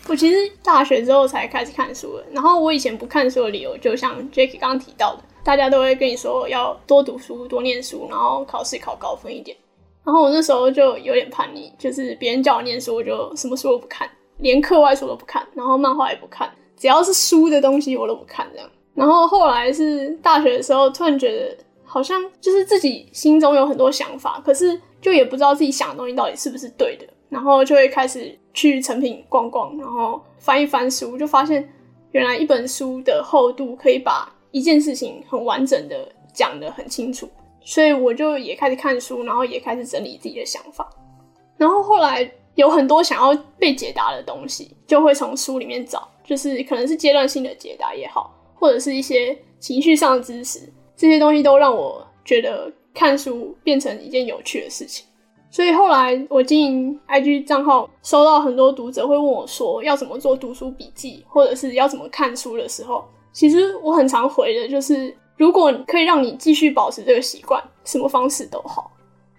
Speaker 2: 我其实大学之后才开始看书的，然后我以前不看书的理由，就像 Jacky 刚刚提到的，大家都会跟你说要多读书、多念书，然后考试考高分一点。然后我那时候就有点叛逆，就是别人叫我念书，我就什么书都不看，连课外书都不看，然后漫画也不看，只要是书的东西我都不看这样。然后后来是大学的时候，突然觉得好像就是自己心中有很多想法，可是就也不知道自己想的东西到底是不是对的，然后就会开始去成品逛逛，然后翻一翻书，就发现原来一本书的厚度可以把一件事情很完整的讲得很清楚。所以我就也开始看书，然后也开始整理自己的想法，然后后来有很多想要被解答的东西，就会从书里面找，就是可能是阶段性的解答也好，或者是一些情绪上的知识，这些东西都让我觉得看书变成一件有趣的事情。所以后来我经营 IG 账号，收到很多读者会问我说要怎么做读书笔记，或者是要怎么看书的时候，其实我很常回的就是。如果可以让你继续保持这个习惯，什么方式都好。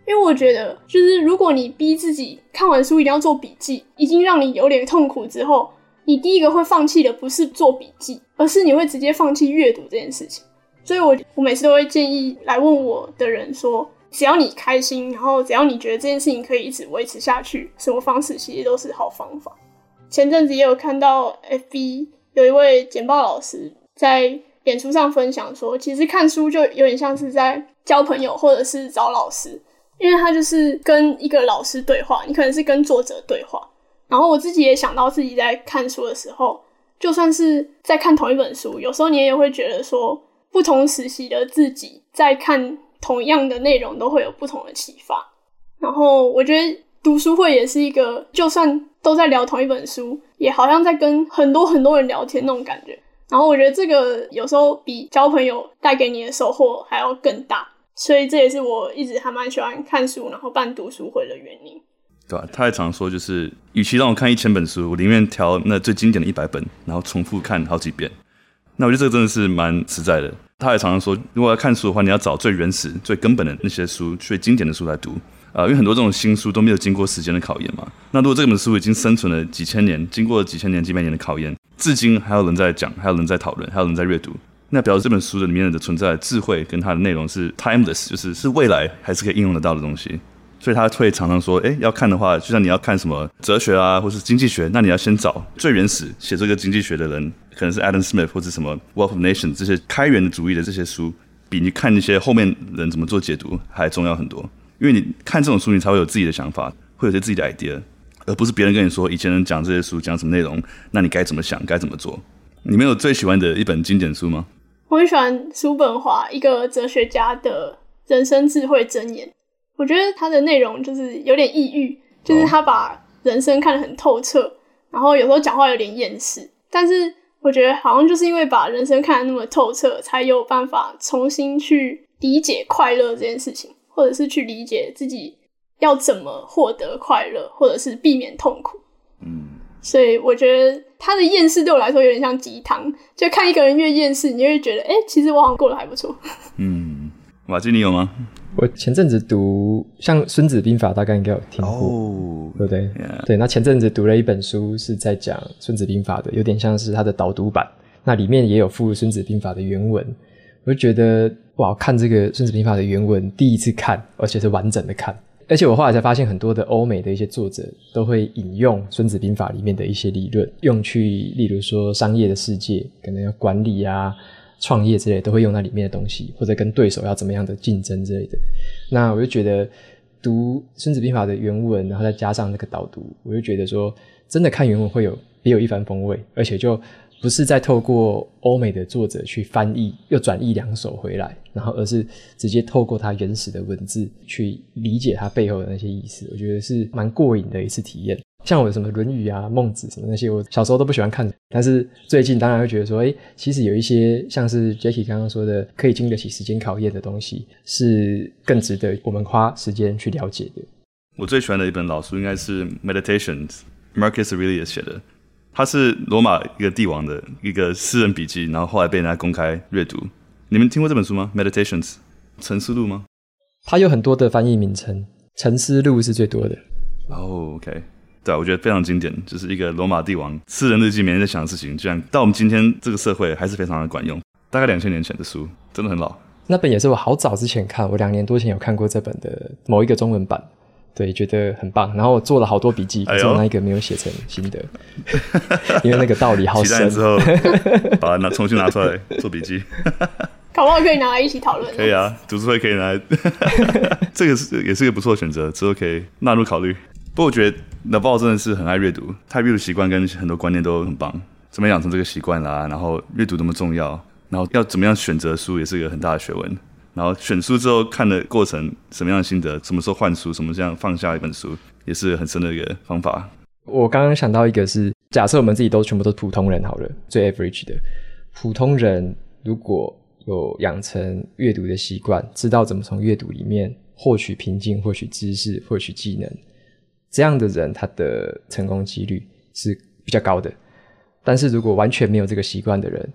Speaker 2: 因为我觉得，就是如果你逼自己看完书一定要做笔记，已经让你有点痛苦之后，你第一个会放弃的不是做笔记，而是你会直接放弃阅读这件事情。所以我我每次都会建议来问我的人说，只要你开心，然后只要你觉得这件事情可以一直维持下去，什么方式其实都是好方法。前阵子也有看到 FB 有一位简报老师在。演出上分享说，其实看书就有点像是在交朋友，或者是找老师，因为他就是跟一个老师对话，你可能是跟作者对话。然后我自己也想到自己在看书的时候，就算是在看同一本书，有时候你也会觉得说，不同时期的自己在看同样的内容都会有不同的启发。然后我觉得读书会也是一个，就算都在聊同一本书，也好像在跟很多很多人聊天那种感觉。然后我觉得这个有时候比交朋友带给你的收获还要更大，所以这也是我一直还蛮喜欢看书，然后办读书会的原因。
Speaker 3: 对啊，他还常说，就是与其让我看一千本书，我宁愿挑那最经典的一百本，然后重复看好几遍。那我觉得这个真的是蛮实在的。他还常常说，如果要看书的话，你要找最原始、最根本的那些书，最经典的书来读。啊、因为很多这种新书都没有经过时间的考验嘛。那如果这本书已经生存了几千年，经过了几千年、几百年的考验，至今还有人在讲，还有人在讨论，还有人在阅读，那表示这本书的里面的存在的智慧跟它的内容是 timeless，就是是未来还是可以应用得到的东西。所以他会常常说，诶，要看的话，就像你要看什么哲学啊，或是经济学，那你要先找最原始写这个经济学的人，可能是 Adam Smith 或者什么 Wealth of Nations 这些开源的主义的这些书，比你看那些后面人怎么做解读还重要很多。因为你看这种书，你才会有自己的想法，会有些自己的 idea，而不是别人跟你说以前人讲这些书讲什么内容，那你该怎么想，该怎么做。你们有最喜欢的一本经典书吗？
Speaker 2: 我很喜欢叔本华，一个哲学家的人生智慧箴言。我觉得他的内容就是有点抑郁，就是他把人生看得很透彻，然后有时候讲话有点厌世，但是我觉得好像就是因为把人生看得那么透彻，才有办法重新去理解快乐这件事情。或者是去理解自己要怎么获得快乐，或者是避免痛苦。嗯，所以我觉得他的厌世对我来说有点像鸡汤，就看一个人越厌世，你就会觉得，哎、欸，其实我好像过得还不错。嗯，
Speaker 3: 瓦基，你有吗？
Speaker 1: 我前阵子读像《孙子兵法》，大概应该有听过，oh, 对不对？Yeah. 对，那前阵子读了一本书，是在讲《孙子兵法》的，有点像是他的导读版，那里面也有附《孙子兵法》的原文。我就觉得哇，看这个《孙子兵法》的原文，第一次看，而且是完整的看。而且我后来才发现，很多的欧美的一些作者都会引用《孙子兵法》里面的一些理论，用去，例如说商业的世界，可能要管理啊、创业之类，都会用那里面的东西，或者跟对手要怎么样的竞争之类的。那我就觉得读《孙子兵法》的原文，然后再加上那个导读，我就觉得说，真的看原文会有别有一番风味，而且就。不是在透过欧美的作者去翻译，又转一两首回来，然后而是直接透过他原始的文字去理解他背后的那些意思。我觉得是蛮过瘾的一次体验。像我什么《论语》啊、《孟子》什么那些，我小时候都不喜欢看，但是最近当然会觉得说，诶，其实有一些像是 Jacky 刚刚说的，可以经得起时间考验的东西，是更值得我们花时间去了解的。
Speaker 3: 我最喜欢的一本老书应该是《Meditations》，Marcus Aurelius 写的。他是罗马一个帝王的一个私人笔记，然后后来被人家公开阅读。你们听过这本书吗？Meditations，沉思录吗？
Speaker 1: 它有很多的翻译名称，沉思录是最多的。
Speaker 3: 哦、oh，OK，对啊，我觉得非常经典，就是一个罗马帝王私人日记，每天在想的事情，居然到我们今天这个社会还是非常的管用。大概两千年前的书，真的很老。
Speaker 1: 那本也是我好早之前看，我两年多前有看过这本的某一个中文版，对，觉得很棒。然后我做了好多笔记，可是我那一个没有写成心得，哎、因为那个道理好深。
Speaker 3: 之后把它拿重新拿出来做笔记，
Speaker 2: 搞不好可以拿来一起讨论。
Speaker 3: 可以啊，读书会可以拿来，这个是也是个不错的选择，之后可以纳入考虑。不过我觉得 Naval 真的是很爱阅读，他阅读习惯跟很多观念都很棒。怎么养成这个习惯啦？然后阅读那么重要。然后要怎么样选择书也是一个很大的学问。然后选书之后看的过程，什么样的心得，什么时候换书，什么这样放下一本书，也是很深的一个方法。
Speaker 1: 我刚刚想到一个是，假设我们自己都全部都是普通人好了，最 average 的普通人，如果有养成阅读的习惯，知道怎么从阅读里面获取平静、获取知识、获取技能，这样的人他的成功几率是比较高的。但是如果完全没有这个习惯的人，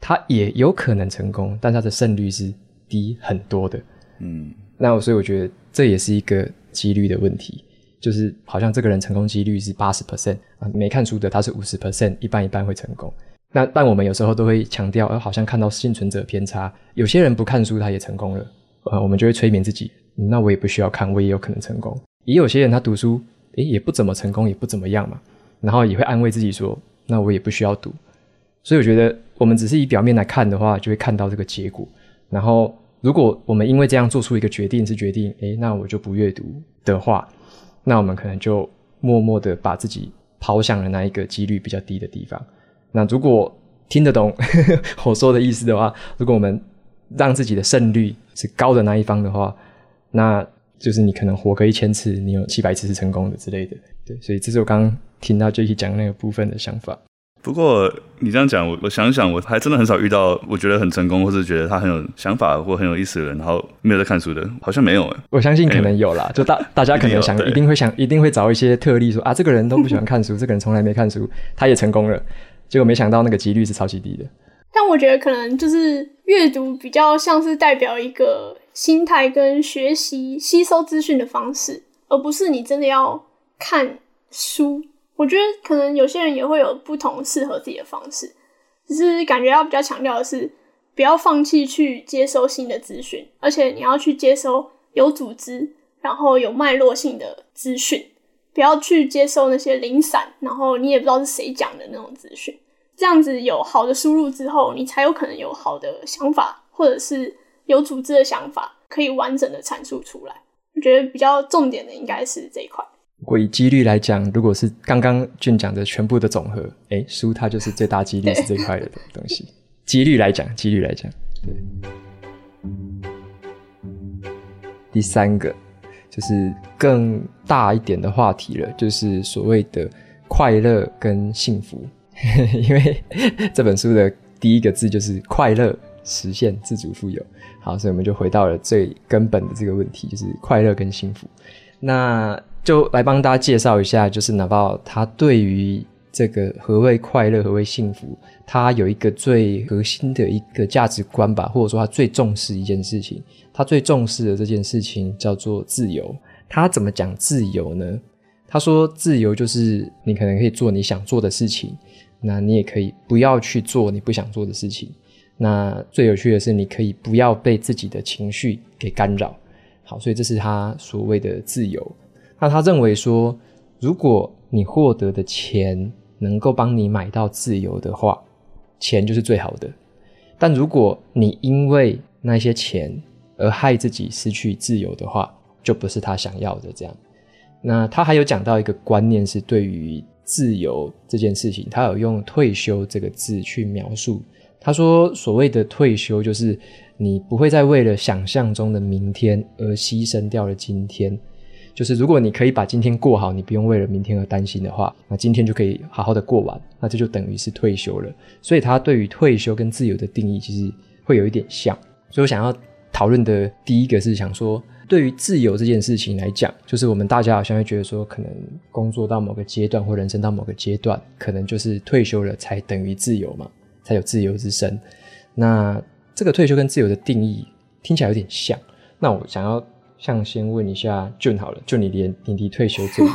Speaker 1: 他也有可能成功，但他的胜率是低很多的。嗯，那所以我觉得这也是一个几率的问题，就是好像这个人成功几率是八十 percent 啊，没看书的他是五十 percent，一半一半会成功。那但我们有时候都会强调，好像看到幸存者偏差，有些人不看书他也成功了，呃，我们就会催眠自己，那我也不需要看，我也有可能成功。也有些人他读书，诶，也不怎么成功，也不怎么样嘛，然后也会安慰自己说，那我也不需要读。所以我觉得，我们只是以表面来看的话，就会看到这个结果。然后，如果我们因为这样做出一个决定，是决定，诶，那我就不阅读的话，那我们可能就默默的把自己抛向了那一个几率比较低的地方。那如果听得懂 我说的意思的话，如果我们让自己的胜率是高的那一方的话，那就是你可能活个一千次，你有七百次是成功的之类的。对，所以这是我刚刚听到 j a c 讲那个部分的想法。
Speaker 3: 不过你这样讲，我我想想，我还真的很少遇到我觉得很成功，或是觉得他很有想法或很有意思的人，然后没有在看书的，好像没有诶。
Speaker 1: 我相信可能有啦，欸、就大大家可能想一定，一定会想，一定会找一些特例说啊，这个人都不喜欢看书，这个人从来没看书，他也成功了。结果没想到那个几率是超级低的。
Speaker 2: 但我觉得可能就是阅读比较像是代表一个心态跟学习吸收资讯的方式，而不是你真的要看书。我觉得可能有些人也会有不同适合自己的方式，只是感觉要比较强调的是，不要放弃去接收新的资讯，而且你要去接收有组织、然后有脉络性的资讯，不要去接收那些零散，然后你也不知道是谁讲的那种资讯。这样子有好的输入之后，你才有可能有好的想法，或者是有组织的想法，可以完整的阐述出来。我觉得比较重点的应该是这一块。
Speaker 1: 如果以几率来讲，如果是刚刚俊讲的全部的总和，诶，输它就是最大几率是这块的东西。几率来讲，几率来讲，对。第三个就是更大一点的话题了，就是所谓的快乐跟幸福。因为这本书的第一个字就是快乐，实现自主富有。好，所以我们就回到了最根本的这个问题，就是快乐跟幸福。那就来帮大家介绍一下，就是哪怕他对于这个何谓快乐、何谓幸福，他有一个最核心的一个价值观吧，或者说他最重视一件事情。他最重视的这件事情叫做自由。他怎么讲自由呢？他说，自由就是你可能可以做你想做的事情，那你也可以不要去做你不想做的事情。那最有趣的是，你可以不要被自己的情绪给干扰。好，所以这是他所谓的自由。那他认为说，如果你获得的钱能够帮你买到自由的话，钱就是最好的。但如果你因为那些钱而害自己失去自由的话，就不是他想要的这样。那他还有讲到一个观念，是对于自由这件事情，他有用“退休”这个字去描述。他说，所谓的退休，就是你不会再为了想象中的明天而牺牲掉了今天。就是如果你可以把今天过好，你不用为了明天而担心的话，那今天就可以好好的过完，那这就等于是退休了。所以他对于退休跟自由的定义其实会有一点像。所以我想要讨论的第一个是想说，对于自由这件事情来讲，就是我们大家好像会觉得说，可能工作到某个阶段或人生到某个阶段，可能就是退休了才等于自由嘛，才有自由之身。那这个退休跟自由的定义听起来有点像。那我想要。像先问一下 June 好了，就你连你离退休这么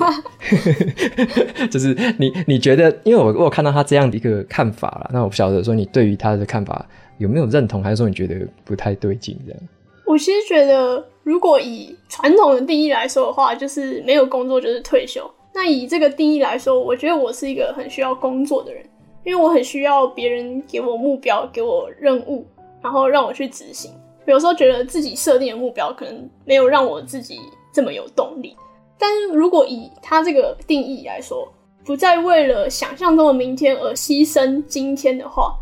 Speaker 1: 远，就是你你觉得，因为我我有看到他这样的一个看法了，那我不晓得说你对于他的看法有没有认同，还是说你觉得不太对劲这样？
Speaker 2: 我其实觉得，如果以传统的定义来说的话，就是没有工作就是退休。那以这个定义来说，我觉得我是一个很需要工作的人，因为我很需要别人给我目标、给我任务，然后让我去执行。有时候觉得自己设定的目标可能没有让我自己这么有动力。但是如果以他这个定义来说，不再为了想象中的明天而牺牲今天的话，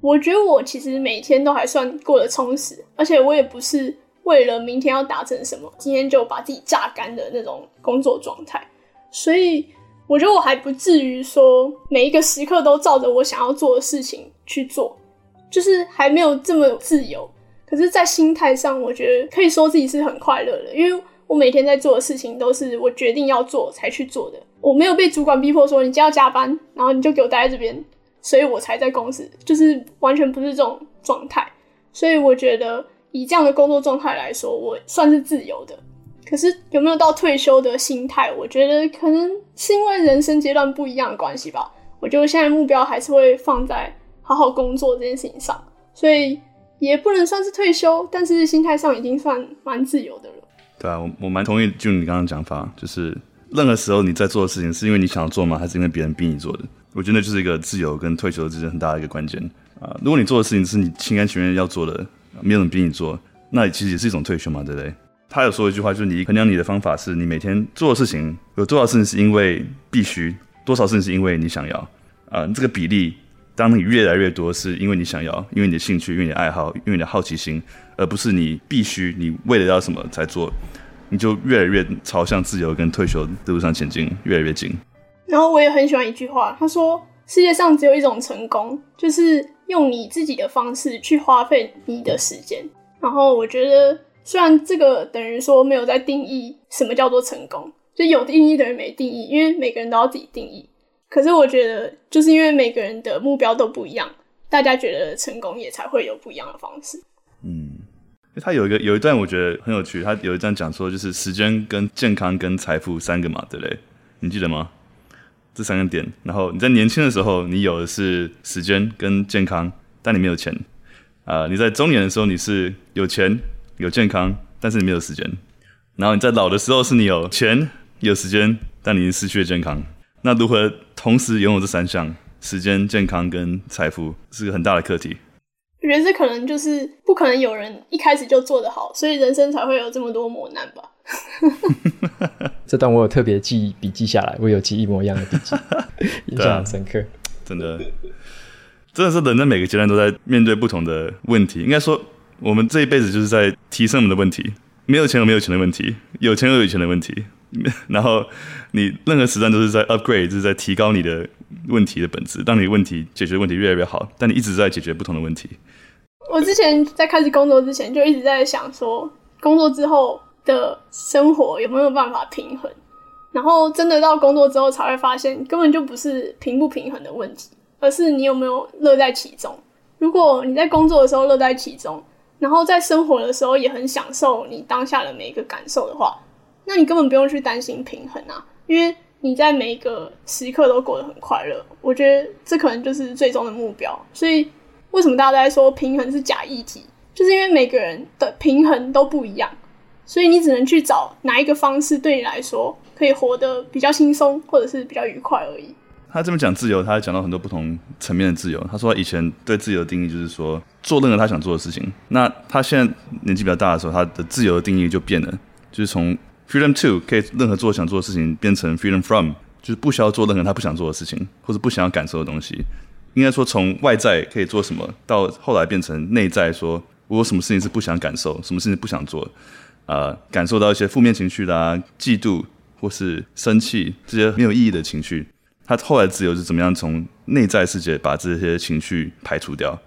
Speaker 2: 我觉得我其实每天都还算过得充实，而且我也不是为了明天要达成什么，今天就把自己榨干的那种工作状态。所以我觉得我还不至于说每一个时刻都照着我想要做的事情去做，就是还没有这么自由。可是，在心态上，我觉得可以说自己是很快乐的，因为我每天在做的事情都是我决定要做才去做的，我没有被主管逼迫说你今天要加班，然后你就给我待在这边。所以我才在公司，就是完全不是这种状态。所以我觉得以这样的工作状态来说，我算是自由的。可是有没有到退休的心态？我觉得可能是因为人生阶段不一样的关系吧。我觉得现在目标还是会放在好好工作这件事情上，所以也不能算是退休，但是心态上已经算蛮自由的了。
Speaker 3: 对啊，我我蛮同意就你刚刚讲法，就是任何时候你在做的事情，是因为你想要做吗？还是因为别人逼你做的？我觉得那就是一个自由跟退休之间很大的一个关键啊！如果你做的事情是你心甘情愿要做的，没有人逼你做，那其实也是一种退休嘛，对不对？他有说一句话，就是你衡量你的方法是你每天做的事情有多少事情是因为必须，多少事情是因为你想要啊？这个比例，当你越来越多是因为你想要，因为你的兴趣，因为你的爱好，因为你的好奇心，而不是你必须，你为了要什么才做，你就越来越朝向自由跟退休的路上前进，越来越近。
Speaker 2: 然后我也很喜欢一句话，他说：“世界上只有一种成功，就是用你自己的方式去花费你的时间。”然后我觉得，虽然这个等于说没有在定义什么叫做成功，就有定义等于没定义，因为每个人都要自己定义。可是我觉得，就是因为每个人的目标都不一样，大家觉得成功也才会有不一样的方式。
Speaker 3: 嗯，他有一个有一段我觉得很有趣，他有一段讲说，就是时间跟健康跟财富三个嘛，对不对？你记得吗？这三个点，然后你在年轻的时候，你有的是时间跟健康，但你没有钱。啊、你在中年的时候，你是有钱有健康，但是你没有时间。然后你在老的时候，是你有钱有时间，但你已经失去了健康。那如何同时拥有这三项，时间、健康跟财富，是个很大的课题。
Speaker 2: 我觉得这可能就是不可能有人一开始就做得好，所以人生才会有这么多磨难吧。
Speaker 1: 这段我有特别记笔记下来，我有记一模一样的笔记，印象很深刻。啊、
Speaker 3: 真的，真的是人在每个阶段都在面对不同的问题。应该说，我们这一辈子就是在提升我们的问题，没有钱有没有钱的问题，有钱有有钱的问题。然后你任何时段都是在 upgrade，就是在提高你的问题的本质。当你问题解决问题越来越好，但你一直在解决不同的问题。
Speaker 2: 我之前在开始工作之前，就一直在想说，工作之后。的生活有没有办法平衡？然后真的到工作之后才会发现，根本就不是平不平衡的问题，而是你有没有乐在其中。如果你在工作的时候乐在其中，然后在生活的时候也很享受你当下的每一个感受的话，那你根本不用去担心平衡啊，因为你在每一个时刻都过得很快乐。我觉得这可能就是最终的目标。所以为什么大家都在说平衡是假议题？就是因为每个人的平衡都不一样。所以你只能去找哪一个方式对你来说可以活得比较轻松，或者是比较愉快而已。
Speaker 3: 他这么讲自由，他讲到很多不同层面的自由。他说以前对自由的定义就是说做任何他想做的事情。那他现在年纪比较大的时候，他的自由的定义就变了，就是从 freedom to 可以任何做想做的事情，变成 freedom from 就是不需要做任何他不想做的事情，或者不想要感受的东西。应该说从外在可以做什么，到后来变成内在，说我有什么事情是不想感受，什么事情不想做。呃，感受到一些负面情绪啦、啊，嫉妒或是生气这些没有意义的情绪，他后来自由是怎么样从内在世界把这些情绪排除掉？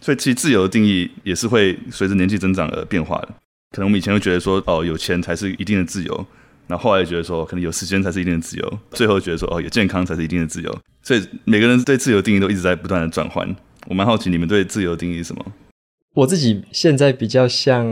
Speaker 3: 所以其实自由的定义也是会随着年纪增长而变化的。可能我们以前会觉得说，哦，有钱才是一定的自由，那后，来觉得说，可能有时间才是一定的自由，最后觉得说，哦，有健康才是一定的自由。所以每个人对自由定义都一直在不断的转换。我蛮好奇你们对自由定义是什么？
Speaker 1: 我自己现在比较像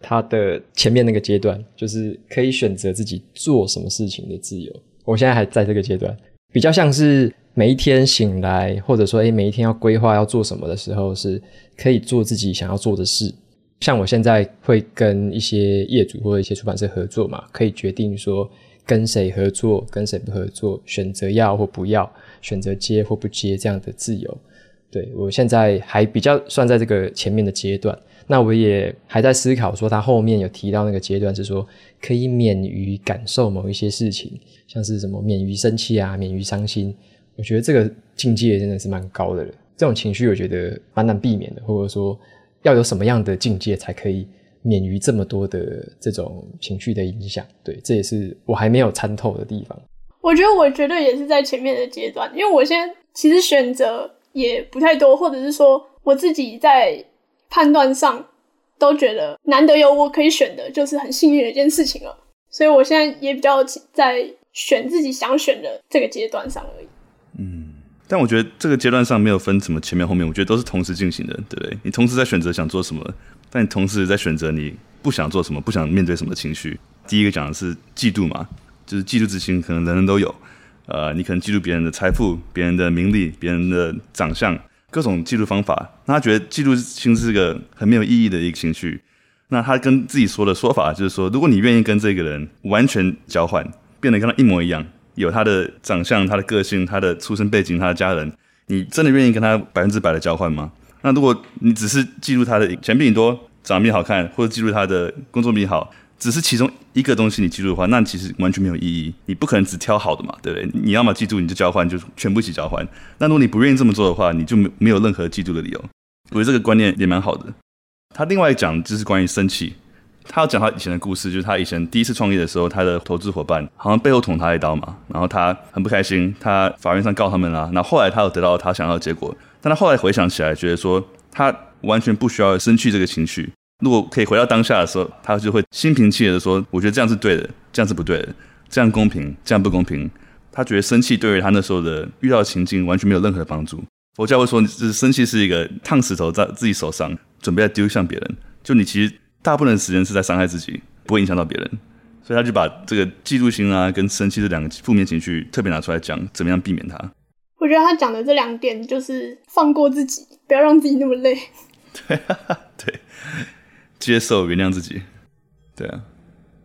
Speaker 1: 他的前面那个阶段，就是可以选择自己做什么事情的自由。我现在还在这个阶段，比较像是每一天醒来，或者说诶每一天要规划要做什么的时候，是可以做自己想要做的事。像我现在会跟一些业主或者一些出版社合作嘛，可以决定说跟谁合作，跟谁不合作，选择要或不要，选择接或不接这样的自由。对，我现在还比较算在这个前面的阶段，那我也还在思考说，他后面有提到那个阶段是说可以免于感受某一些事情，像是什么免于生气啊，免于伤心。我觉得这个境界真的是蛮高的了，这种情绪我觉得蛮难避免的，或者说要有什么样的境界才可以免于这么多的这种情绪的影响？对，这也是我还没有参透的地方。
Speaker 2: 我觉得我绝对也是在前面的阶段，因为我现在其实选择。也不太多，或者是说我自己在判断上都觉得难得有我可以选的，就是很幸运的一件事情了。所以我现在也比较在选自己想选的这个阶段上而已。
Speaker 3: 但我觉得这个阶段上没有分什么前面后面，我觉得都是同时进行的，对不对？你同时在选择想做什么，但你同时在选择你不想做什么，不想面对什么情绪。第一个讲的是嫉妒嘛，就是嫉妒之心，可能人人都有。呃，你可能嫉妒别人的财富、别人的名利、别人的长相，各种嫉妒方法。那他觉得嫉妒心是个很没有意义的一个情绪。那他跟自己说的说法就是说，如果你愿意跟这个人完全交换，变得跟他一模一样，有他的长相、他的个性、他的出身背景、他的家人，你真的愿意跟他百分之百的交换吗？那如果你只是记录他的钱比你多、长得比你好看，或者记录他的工作比你好，只是其中一个东西你记住的话，那其实完全没有意义。你不可能只挑好的嘛，对不对？你要么记住，你就交换，就全部一起交换。那如果你不愿意这么做的话，你就没没有任何记住的理由。我觉得这个观念也蛮好的。他另外讲就是关于生气，他要讲他以前的故事，就是他以前第一次创业的时候，他的投资伙伴好像背后捅他一刀嘛，然后他很不开心，他法院上告他们啦。然后后来他有得到他想要的结果，但他后来回想起来，觉得说他完全不需要生气这个情绪。如果可以回到当下的时候，他就会心平气和的说：“我觉得这样是对的，这样是不对的，这样公平，这样不公平。”他觉得生气对于他那时候的遇到情境完全没有任何的帮助。佛教会说，就是生气是一个烫石头在自己手上，准备要丢向别人。就你其实大部分的时间是在伤害自己，不会影响到别人。所以他就把这个嫉妒心啊跟生气这两个负面情绪特别拿出来讲，怎么样避免它。
Speaker 2: 我觉得他讲的这两点就是放过自己，不要让自己那么累。
Speaker 3: 对，对。接受、原谅自己，对啊。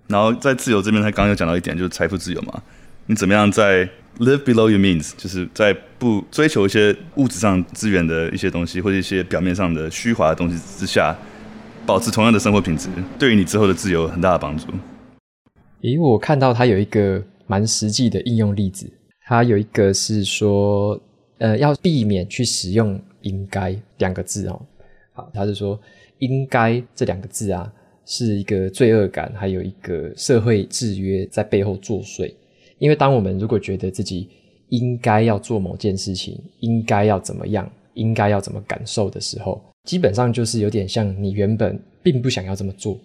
Speaker 3: 然后在自由这边，他刚刚有讲到一点，就是财富自由嘛。你怎么样在 live below your means，就是在不追求一些物质上资源的一些东西，或者一些表面上的虚华的东西之下，保持同样的生活品质，对于你之后的自由有很大的帮助。
Speaker 1: 咦，我看到他有一个蛮实际的应用例子，他有一个是说，呃，要避免去使用“应该”两个字哦。好，他是说。应该这两个字啊，是一个罪恶感，还有一个社会制约在背后作祟。因为当我们如果觉得自己应该要做某件事情，应该要怎么样，应该要怎么感受的时候，基本上就是有点像你原本并不想要这么做，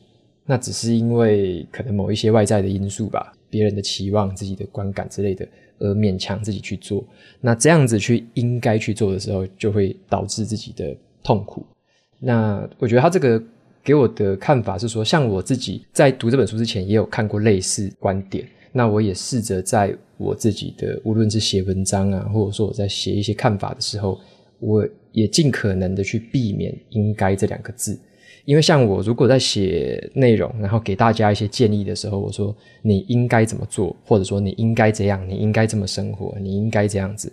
Speaker 1: 那只是因为可能某一些外在的因素吧，别人的期望、自己的观感之类的，而勉强自己去做。那这样子去应该去做的时候，就会导致自己的痛苦。那我觉得他这个给我的看法是说，像我自己在读这本书之前也有看过类似观点。那我也试着在我自己的无论是写文章啊，或者说我在写一些看法的时候，我也尽可能的去避免“应该”这两个字。因为像我如果在写内容，然后给大家一些建议的时候，我说你应该怎么做，或者说你应该这样，你应该这么生活，你应该这样子，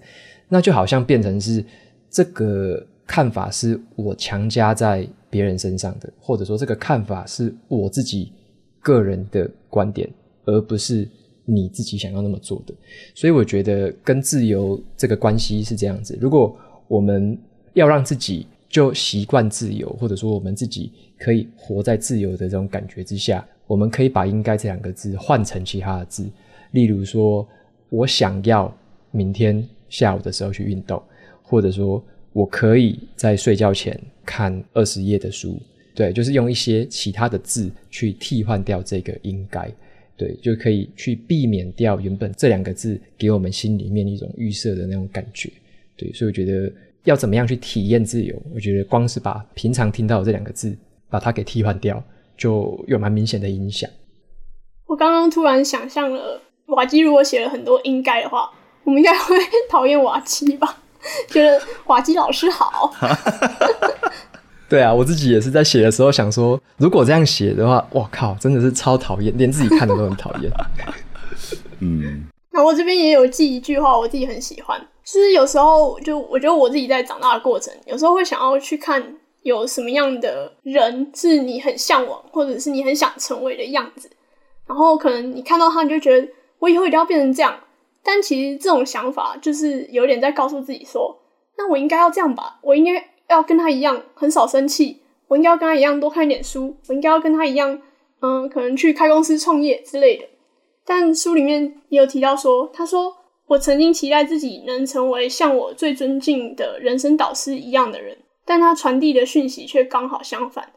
Speaker 1: 那就好像变成是这个。看法是我强加在别人身上的，或者说这个看法是我自己个人的观点，而不是你自己想要那么做的。所以我觉得跟自由这个关系是这样子：如果我们要让自己就习惯自由，或者说我们自己可以活在自由的这种感觉之下，我们可以把“应该”这两个字换成其他的字，例如说我想要明天下午的时候去运动，或者说。我可以在睡觉前看二十页的书，对，就是用一些其他的字去替换掉这个应该，对，就可以去避免掉原本这两个字给我们心里面一种预设的那种感觉，对，所以我觉得要怎么样去体验自由？我觉得光是把平常听到的这两个字，把它给替换掉，就有蛮明显的影响。
Speaker 2: 我刚刚突然想象了，瓦基如果写了很多应该的话，我们应该会 讨厌瓦基吧？觉得瓦基老师好。
Speaker 1: 对啊，我自己也是在写的时候想说，如果这样写的话，我靠，真的是超讨厌，连自己看的都很讨厌。
Speaker 3: 嗯，
Speaker 2: 那我这边也有记一句话，我自己很喜欢。其实有时候，就我觉得我自己在长大的过程，有时候会想要去看有什么样的人是你很向往，或者是你很想成为的样子。然后可能你看到他，你就觉得我以后一定要变成这样。但其实这种想法就是有点在告诉自己说，那我应该要这样吧，我应该。要跟他一样很少生气，我应该要跟他一样多看一点书，我应该要跟他一样，嗯，可能去开公司创业之类的。但书里面也有提到说，他说我曾经期待自己能成为像我最尊敬的人生导师一样的人，但他传递的讯息却刚好相反，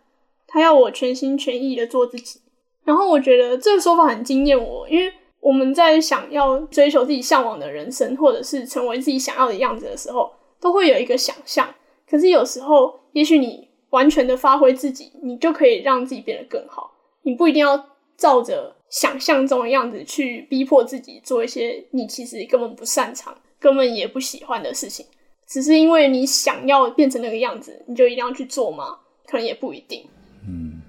Speaker 2: 他要我全心全意的做自己。然后我觉得这个说法很惊艳我，因为我们在想要追求自己向往的人生，或者是成为自己想要的样子的时候，都会有一个想象。可是有时候，也许你完全的发挥自己，你就可以让自己变得更好。你不一定要照着想象中的样子去逼迫自己做一些你其实根本不擅长、根本也不喜欢的事情。只是因为你想要变成那个样子，你就一定要去做吗？可能也不一定。
Speaker 3: 嗯，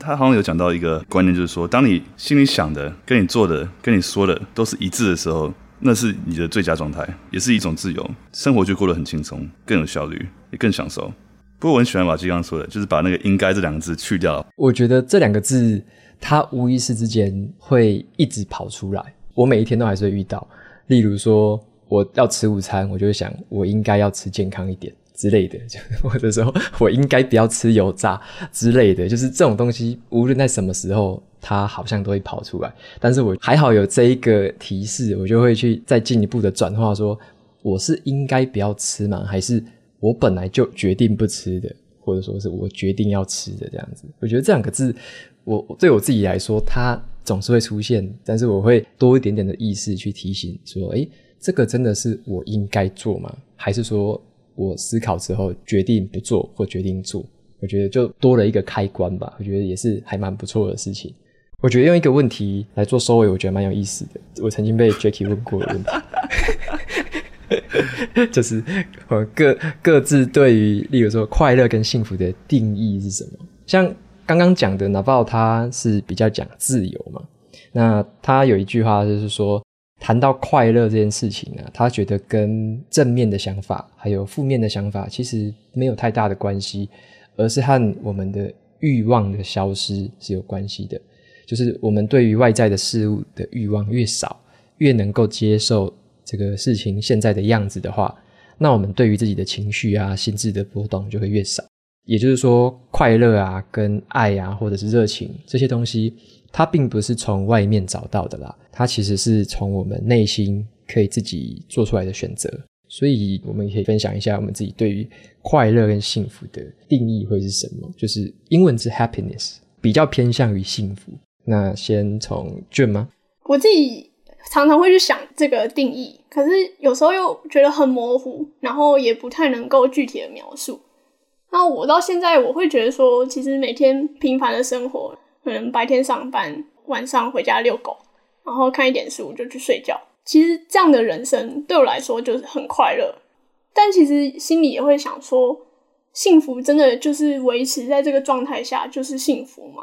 Speaker 3: 他好像有讲到一个观念，就是说，当你心里想的、跟你做的、跟你说的都是一致的时候。那是你的最佳状态，也是一种自由，生活就过得很轻松，更有效率，也更享受。不过我很喜欢瓦基刚刚说的，就是把那个“应该”这两个字去掉。
Speaker 1: 我觉得这两个字，它无意识之间会一直跑出来，我每一天都还是会遇到。例如说，我要吃午餐，我就会想，我应该要吃健康一点。之类的，就 或者说我应该不要吃油炸之类的，就是这种东西，无论在什么时候，它好像都会跑出来。但是我还好有这一个提示，我就会去再进一步的转化，说我是应该不要吃吗？还是我本来就决定不吃的，或者说是我决定要吃的这样子？我觉得这两个字，我对我自己来说，它总是会出现，但是我会多一点点的意识去提醒，说，诶，这个真的是我应该做吗？还是说？我思考之后决定不做或决定做，我觉得就多了一个开关吧。我觉得也是还蛮不错的事情。我觉得用一个问题来做收尾，我觉得蛮有意思的。我曾经被 Jacky 问过的问题，就是我各各自对于，例如说快乐跟幸福的定义是什么？像刚刚讲的 Naval 他是比较讲自由嘛，那他有一句话就是说。谈到快乐这件事情啊，他觉得跟正面的想法还有负面的想法其实没有太大的关系，而是和我们的欲望的消失是有关系的。就是我们对于外在的事物的欲望越少，越能够接受这个事情现在的样子的话，那我们对于自己的情绪啊、心智的波动就会越少。也就是说，快乐啊、跟爱啊，或者是热情这些东西。它并不是从外面找到的啦，它其实是从我们内心可以自己做出来的选择。所以，我们可以分享一下我们自己对于快乐跟幸福的定义会是什么？就是英文是 happiness，比较偏向于幸福。那先从 June 吗？
Speaker 2: 我自己常常会去想这个定义，可是有时候又觉得很模糊，然后也不太能够具体的描述。那我到现在我会觉得说，其实每天平凡的生活。可能白天上班，晚上回家遛狗，然后看一点书就去睡觉。其实这样的人生对我来说就是很快乐，但其实心里也会想说，幸福真的就是维持在这个状态下就是幸福吗？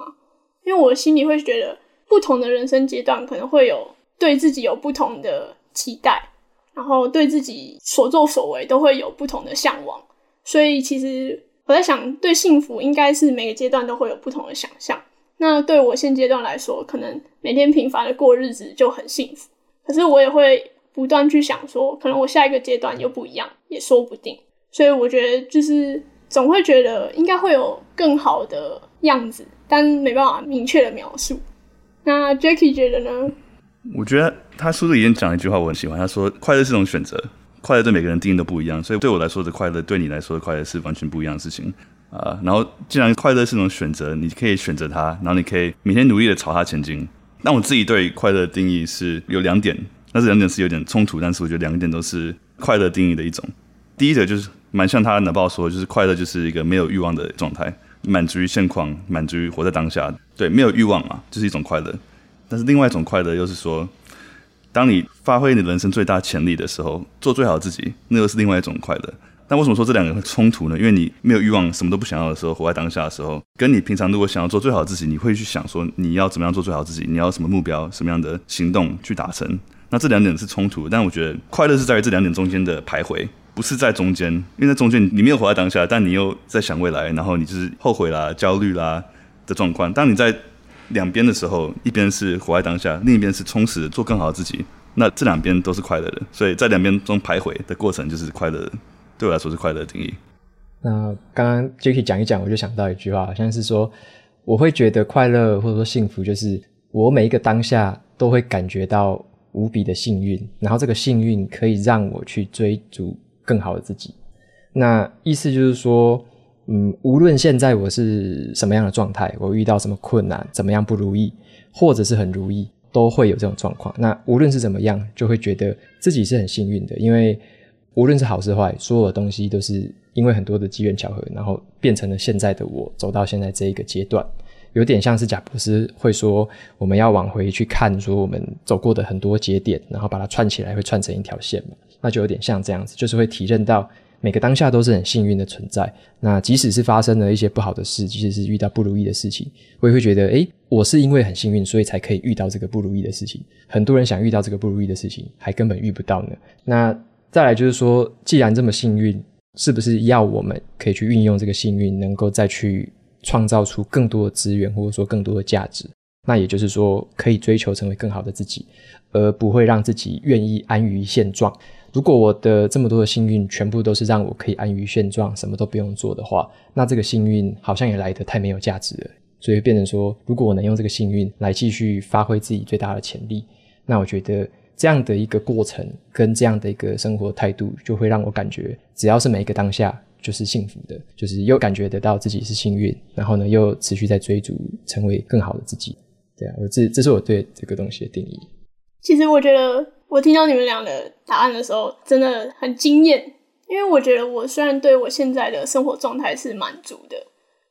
Speaker 2: 因为我心里会觉得，不同的人生阶段可能会有对自己有不同的期待，然后对自己所作所为都会有不同的向往。所以其实我在想，对幸福应该是每个阶段都会有不同的想象。那对我现阶段来说，可能每天平凡的过日子就很幸福。可是我也会不断去想说，可能我下一个阶段又不一样，也说不定。所以我觉得就是总会觉得应该会有更好的样子，但没办法明确的描述。那 Jackie 觉得呢？
Speaker 3: 我觉得他书里面讲了一句话，我很喜欢。他说：“快乐是种选择，快乐对每个人定义都不一样。所以对我来说的快乐，对你来说的快乐是完全不一样的事情。”啊、然后既然快乐是一种选择，你可以选择它，然后你可以每天努力的朝它前进。那我自己对快乐的定义是有两点，那这两点是有点冲突，但是我觉得两点都是快乐定义的一种。第一个就是蛮像他的脑报说，就是快乐就是一个没有欲望的状态，满足于现况，满足于活在当下。对，没有欲望嘛，就是一种快乐。但是另外一种快乐又是说，当你发挥你人生最大潜力的时候，做最好的自己，那又是另外一种快乐。但为什么说这两个会冲突呢？因为你没有欲望，什么都不想要的时候，活在当下的时候，跟你平常如果想要做最好的自己，你会去想说你要怎么样做最好自己，你要什么目标，什么样的行动去达成。那这两点是冲突，但我觉得快乐是在于这两点中间的徘徊，不是在中间。因为在中间你没有活在当下，但你又在想未来，然后你就是后悔啦、焦虑啦的状况。当你在两边的时候，一边是活在当下，另一边是充实做更好的自己，那这两边都是快乐的。所以在两边中徘徊的过程就是快乐的。对我来说是快乐的定义。
Speaker 1: 那刚刚 Jacky 讲一讲，我就想到一句话，好像是说，我会觉得快乐或者说幸福，就是我每一个当下都会感觉到无比的幸运，然后这个幸运可以让我去追逐更好的自己。那意思就是说，嗯，无论现在我是什么样的状态，我遇到什么困难，怎么样不如意，或者是很如意，都会有这种状况。那无论是怎么样，就会觉得自己是很幸运的，因为。无论是好是坏，所有的东西都是因为很多的机缘巧合，然后变成了现在的我，走到现在这一个阶段，有点像是贾布斯会说，我们要往回去看，说我们走过的很多节点，然后把它串起来，会串成一条线嘛，那就有点像这样子，就是会体认到每个当下都是很幸运的存在。那即使是发生了一些不好的事，即使是遇到不如意的事情，我也会觉得，诶，我是因为很幸运，所以才可以遇到这个不如意的事情。很多人想遇到这个不如意的事情，还根本遇不到呢。那。再来就是说，既然这么幸运，是不是要我们可以去运用这个幸运，能够再去创造出更多的资源，或者说更多的价值？那也就是说，可以追求成为更好的自己，而不会让自己愿意安于现状。如果我的这么多的幸运全部都是让我可以安于现状，什么都不用做的话，那这个幸运好像也来得太没有价值了。所以变成说，如果我能用这个幸运来继续发挥自己最大的潜力，那我觉得。这样的一个过程跟这样的一个生活态度，就会让我感觉，只要是每一个当下就是幸福的，就是又感觉得到自己是幸运，然后呢又持续在追逐成为更好的自己。对啊，我这这是我对这个东西的定义。
Speaker 2: 其实我觉得我听到你们俩的答案的时候，真的很惊艳，因为我觉得我虽然对我现在的生活状态是满足的，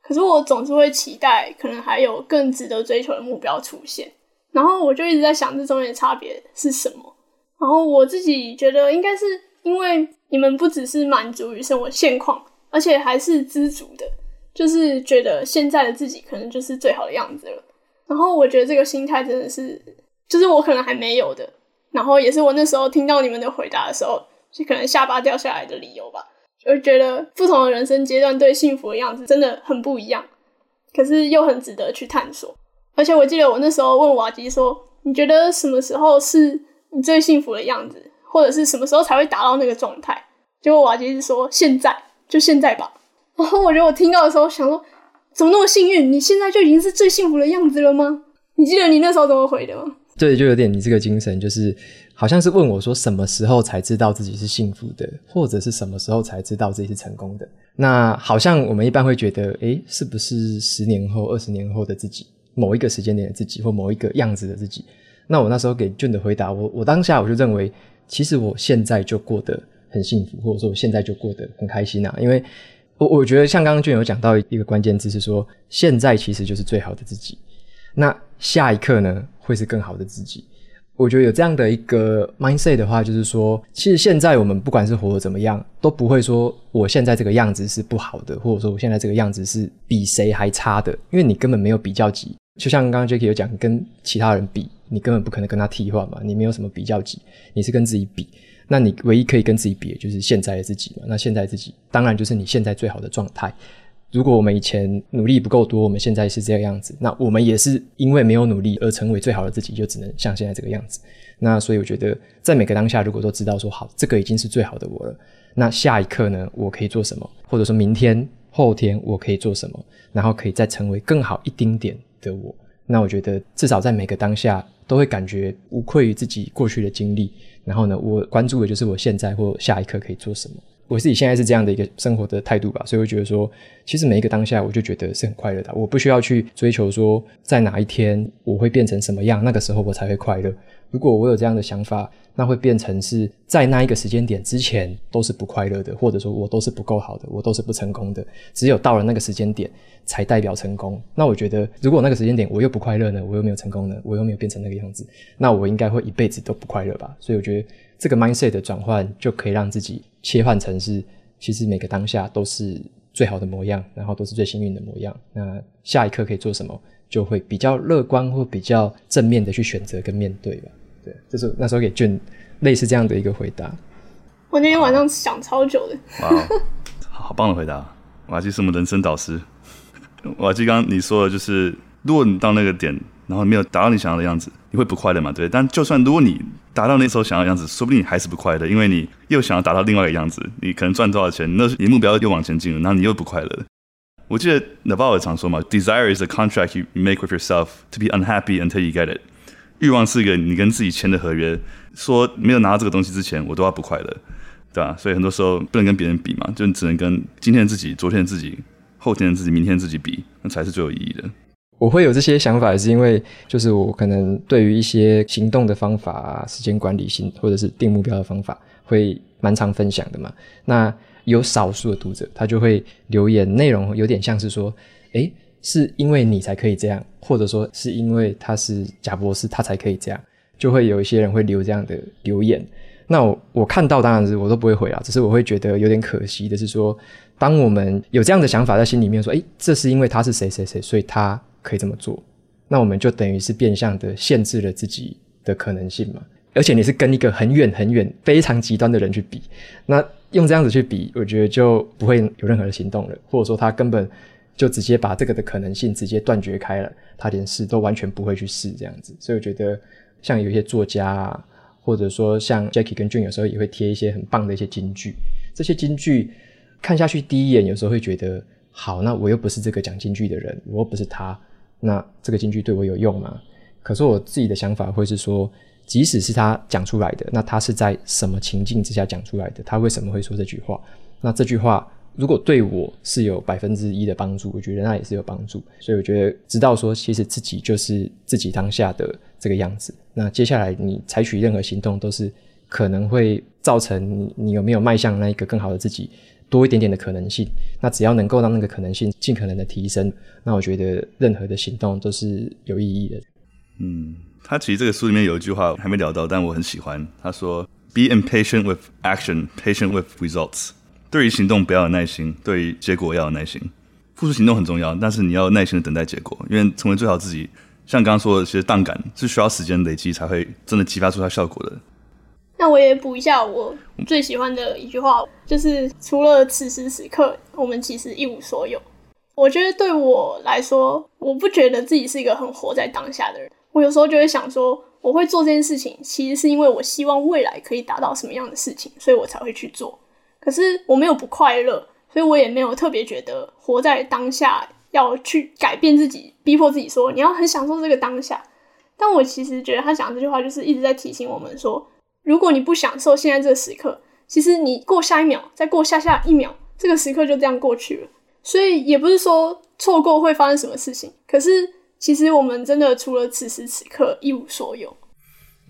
Speaker 2: 可是我总是会期待，可能还有更值得追求的目标出现。然后我就一直在想，这中间的差别是什么？然后我自己觉得，应该是因为你们不只是满足于生活现况，而且还是知足的，就是觉得现在的自己可能就是最好的样子了。然后我觉得这个心态真的是，就是我可能还没有的。然后也是我那时候听到你们的回答的时候，就可能下巴掉下来的理由吧。就觉得不同的人生阶段对幸福的样子真的很不一样，可是又很值得去探索。而且我记得我那时候问瓦基说：“你觉得什么时候是你最幸福的样子，或者是什么时候才会达到那个状态？”结果瓦基是说：“现在，就现在吧。”然后我觉得我听到的时候想说：“怎么那么幸运？你现在就已经是最幸福的样子了吗？”你记得你那时候怎么回的吗？
Speaker 1: 对，就有点你这个精神，就是好像是问我说：“什么时候才知道自己是幸福的，或者是什么时候才知道自己是成功的？”那好像我们一般会觉得：“诶，是不是十年后、二十年后的自己？”某一个时间点的自己，或某一个样子的自己，那我那时候给 June 的回答，我我当下我就认为，其实我现在就过得很幸福，或者说我现在就过得很开心啊。因为我我觉得像刚刚俊有讲到一个关键字是说，现在其实就是最好的自己，那下一刻呢会是更好的自己。我觉得有这样的一个 mindset 的话，就是说，其实现在我们不管是活得怎么样，都不会说我现在这个样子是不好的，或者说我现在这个样子是比谁还差的，因为你根本没有比较级。就像刚刚 Jacky 有讲，跟其他人比，你根本不可能跟他替换嘛，你没有什么比较级，你是跟自己比，那你唯一可以跟自己比的就是现在的自己嘛。那现在自己当然就是你现在最好的状态。如果我们以前努力不够多，我们现在是这个样子，那我们也是因为没有努力而成为最好的自己，就只能像现在这个样子。那所以我觉得，在每个当下，如果都知道说好，这个已经是最好的我了，那下一刻呢，我可以做什么？或者说明天、后天我可以做什么？然后可以再成为更好一丁点的我，那我觉得至少在每个当下都会感觉无愧于自己过去的经历。然后呢，我关注的就是我现在或下一刻可以做什么。我自己现在是这样的一个生活的态度吧，所以我觉得说，其实每一个当下，我就觉得是很快乐的。我不需要去追求说，在哪一天我会变成什么样，那个时候我才会快乐。如果我有这样的想法，那会变成是在那一个时间点之前都是不快乐的，或者说我都是不够好的，我都是不成功的。只有到了那个时间点，才代表成功。那我觉得，如果那个时间点我又不快乐呢，我又没有成功呢，我又没有变成那个样子，那我应该会一辈子都不快乐吧。所以我觉得这个 mindset 的转换就可以让自己切换成是，其实每个当下都是最好的模样，然后都是最幸运的模样。那下一刻可以做什么，就会比较乐观或比较正面的去选择跟面对吧。对，这是那时候给俊类似这样的一个回答。
Speaker 2: 我那天晚上想超久的。
Speaker 3: 哇，好，好棒的回答！瓦基是我们人生导师。瓦基刚刚你说的就是，如果你到那个点，然后没有达到你想要的样子，你会不快乐嘛？对。但就算如果你达到那时候想要的样子，说不定你还是不快乐，因为你又想要达到另外一个样子。你可能赚多少钱，那你目标又往前进了，然后你又不快乐。我记得 Naval 也常说嘛，Desire is a contract you make with yourself to be unhappy until you get it。欲望是一个你跟自己签的合约，说没有拿到这个东西之前，我都要不快乐，对吧？所以很多时候不能跟别人比嘛，就你只能跟今天的自己、昨天的自己、后天的自己、明天自己比，那才是最有意义的。
Speaker 1: 我会有这些想法，也是因为就是我可能对于一些行动的方法、时间管理性或者是定目标的方法，会蛮常分享的嘛。那有少数的读者，他就会留言，内容有点像是说，诶。是因为你才可以这样，或者说是因为他是贾博士，他才可以这样，就会有一些人会留这样的留言。那我我看到当然是我都不会回啊，只是我会觉得有点可惜的是说，当我们有这样的想法在心里面说，诶，这是因为他是谁谁谁，所以他可以这么做，那我们就等于是变相的限制了自己的可能性嘛。而且你是跟一个很远很远、非常极端的人去比，那用这样子去比，我觉得就不会有任何的行动了，或者说他根本。就直接把这个的可能性直接断绝开了，他连试都完全不会去试这样子，所以我觉得像有一些作家啊，或者说像 Jackie 跟 June 有时候也会贴一些很棒的一些金句，这些金句看下去第一眼有时候会觉得好，那我又不是这个讲金句的人，我又不是他，那这个金句对我有用吗？可是我自己的想法会是说，即使是他讲出来的，那他是在什么情境之下讲出来的？他为什么会说这句话？那这句话。如果对我是有百分之一的帮助，我觉得那也是有帮助。所以我觉得知道说，其实自己就是自己当下的这个样子。那接下来你采取任何行动，都是可能会造成你你有没有迈向那一个更好的自己多一点点的可能性。那只要能够让那个可能性尽可能的提升，那我觉得任何的行动都是有意义的。
Speaker 3: 嗯，他其实这个书里面有一句话还没聊到，但我很喜欢。他说：“Be impatient with action, patient with results。”对于行动不要有耐心，对于结果要有耐心。付出行动很重要，但是你要耐心的等待结果，因为成为最好自己，像刚刚说的，其实杠杆是需要时间累积才会真的激发出它效果的。
Speaker 2: 那我也补一下我最喜欢的一句话，就是除了此时此刻，我们其实一无所有。我觉得对我来说，我不觉得自己是一个很活在当下的人。我有时候就会想说，我会做这件事情，其实是因为我希望未来可以达到什么样的事情，所以我才会去做。可是我没有不快乐，所以我也没有特别觉得活在当下要去改变自己，逼迫自己说你要很享受这个当下。但我其实觉得他讲这句话就是一直在提醒我们说，如果你不享受现在这个时刻，其实你过下一秒，再过下下一秒，这个时刻就这样过去了。所以也不是说错过会发生什么事情，可是其实我们真的除了此时此刻一无所有。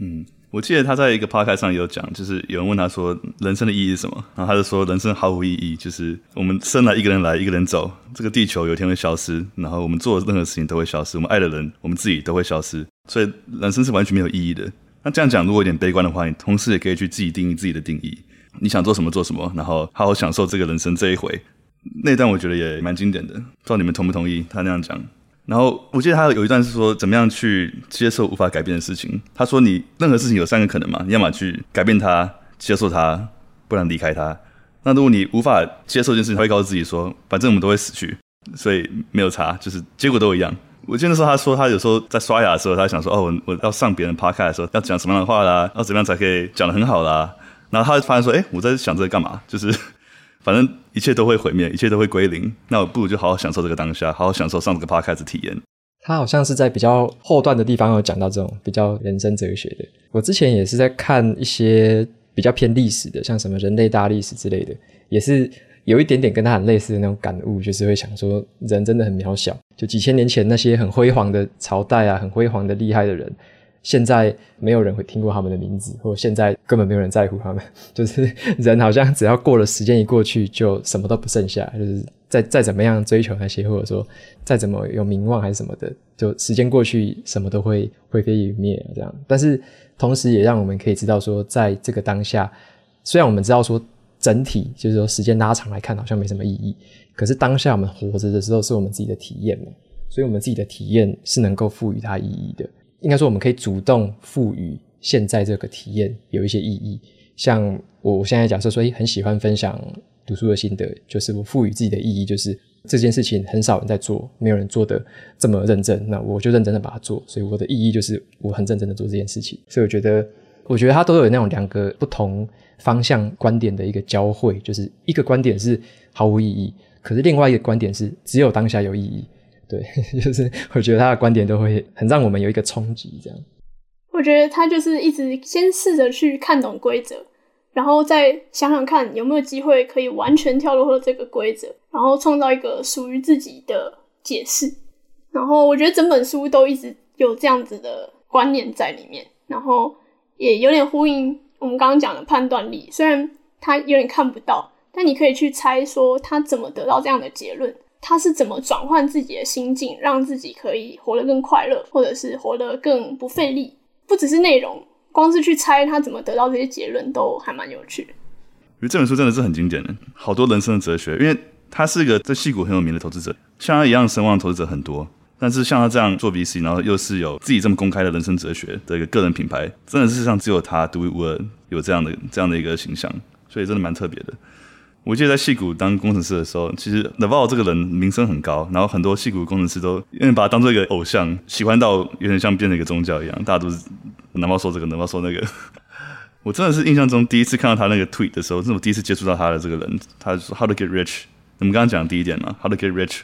Speaker 3: 嗯。我记得他在一个 podcast 上也有讲，就是有人问他说人生的意义是什么，然后他就说人生毫无意义，就是我们生来一个人来一个人走，这个地球有一天会消失，然后我们做任何事情都会消失，我们爱的人，我们自己都会消失，所以人生是完全没有意义的。那这样讲如果有点悲观的话，你同时也可以去自己定义自己的定义，你想做什么做什么，然后好好享受这个人生这一回。那段我觉得也蛮经典的，不知道你们同不同意他那样讲。然后我记得他有一段是说，怎么样去接受无法改变的事情。他说，你任何事情有三个可能嘛，你要么去改变它、接受它，不然离开它。那如果你无法接受一件事情，他会告诉自己说，反正我们都会死去，所以没有差，就是结果都一样。我记得那时候他说，他有时候在刷牙的时候，他想说，哦，我我要上别人 p 开的时候，要讲什么样的话啦，要怎么样才可以讲得很好啦。然后他就发现说，哎，我在想这个干嘛？就是。反正一切都会毁灭，一切都会归零。那我不如就好好享受这个当下，好好享受上这个 podcast 体验。
Speaker 1: 他好像是在比较后段的地方有讲到这种比较人生哲学的。我之前也是在看一些比较偏历史的，像什么人类大历史之类的，也是有一点点跟他很类似的那种感悟，就是会想说人真的很渺小。就几千年前那些很辉煌的朝代啊，很辉煌的厉害的人，现在没有人会听过他们的名字，或现在根本没有人在乎他们。就是人好像只要过了时间一过去，就什么都不剩下，就是。再再怎么样追求那些，或者说再怎么有名望还是什么的，就时间过去，什么都会灰飞烟灭这样。但是同时也让我们可以知道说，在这个当下，虽然我们知道说整体就是说时间拉长来看好像没什么意义，可是当下我们活着的时候是我们自己的体验嘛，所以我们自己的体验是能够赋予它意义的。应该说我们可以主动赋予现在这个体验有一些意义。像我现在假设说，很喜欢分享。读书的心得就是我赋予自己的意义，就是这件事情很少人在做，没有人做得这么认真，那我就认真的把它做。所以我的意义就是我很认真的做这件事情。所以我觉得，我觉得它都有那种两个不同方向观点的一个交汇，就是一个观点是毫无意义，可是另外一个观点是只有当下有意义。对，就是我觉得他的观点都会很让我们有一个冲击。这样，
Speaker 2: 我觉得他就是一直先试着去看懂规则。然后再想想看有没有机会可以完全跳脱这个规则，然后创造一个属于自己的解释。然后我觉得整本书都一直有这样子的观念在里面，然后也有点呼应我们刚刚讲的判断力。虽然他有点看不到，但你可以去猜说他怎么得到这样的结论，他是怎么转换自己的心境，让自己可以活得更快乐，或者是活得更不费力。不只是内容。光是去猜他怎么得到这些结论，都还蛮有趣。
Speaker 3: 因为这本书真的是很经典的，好多人生的哲学。因为他是一个在矽谷很有名的投资者，像他一样声望投资者很多，但是像他这样做 VC，然后又是有自己这么公开的人生哲学的一个个人品牌，真的是世上只有他独一无二有这样的这样的一个形象，所以真的蛮特别的。我记得在矽谷当工程师的时候，其实 Naval 这个人名声很高，然后很多矽谷工程师都因为把他当做一个偶像，喜欢到有点像变成一个宗教一样，大家都是 Naval 说这个，Naval 说那个。我真的是印象中第一次看到他那个 tweet 的时候，是我第一次接触到他的这个人。他说 How to get rich？我们刚刚讲第一点嘛，How to get rich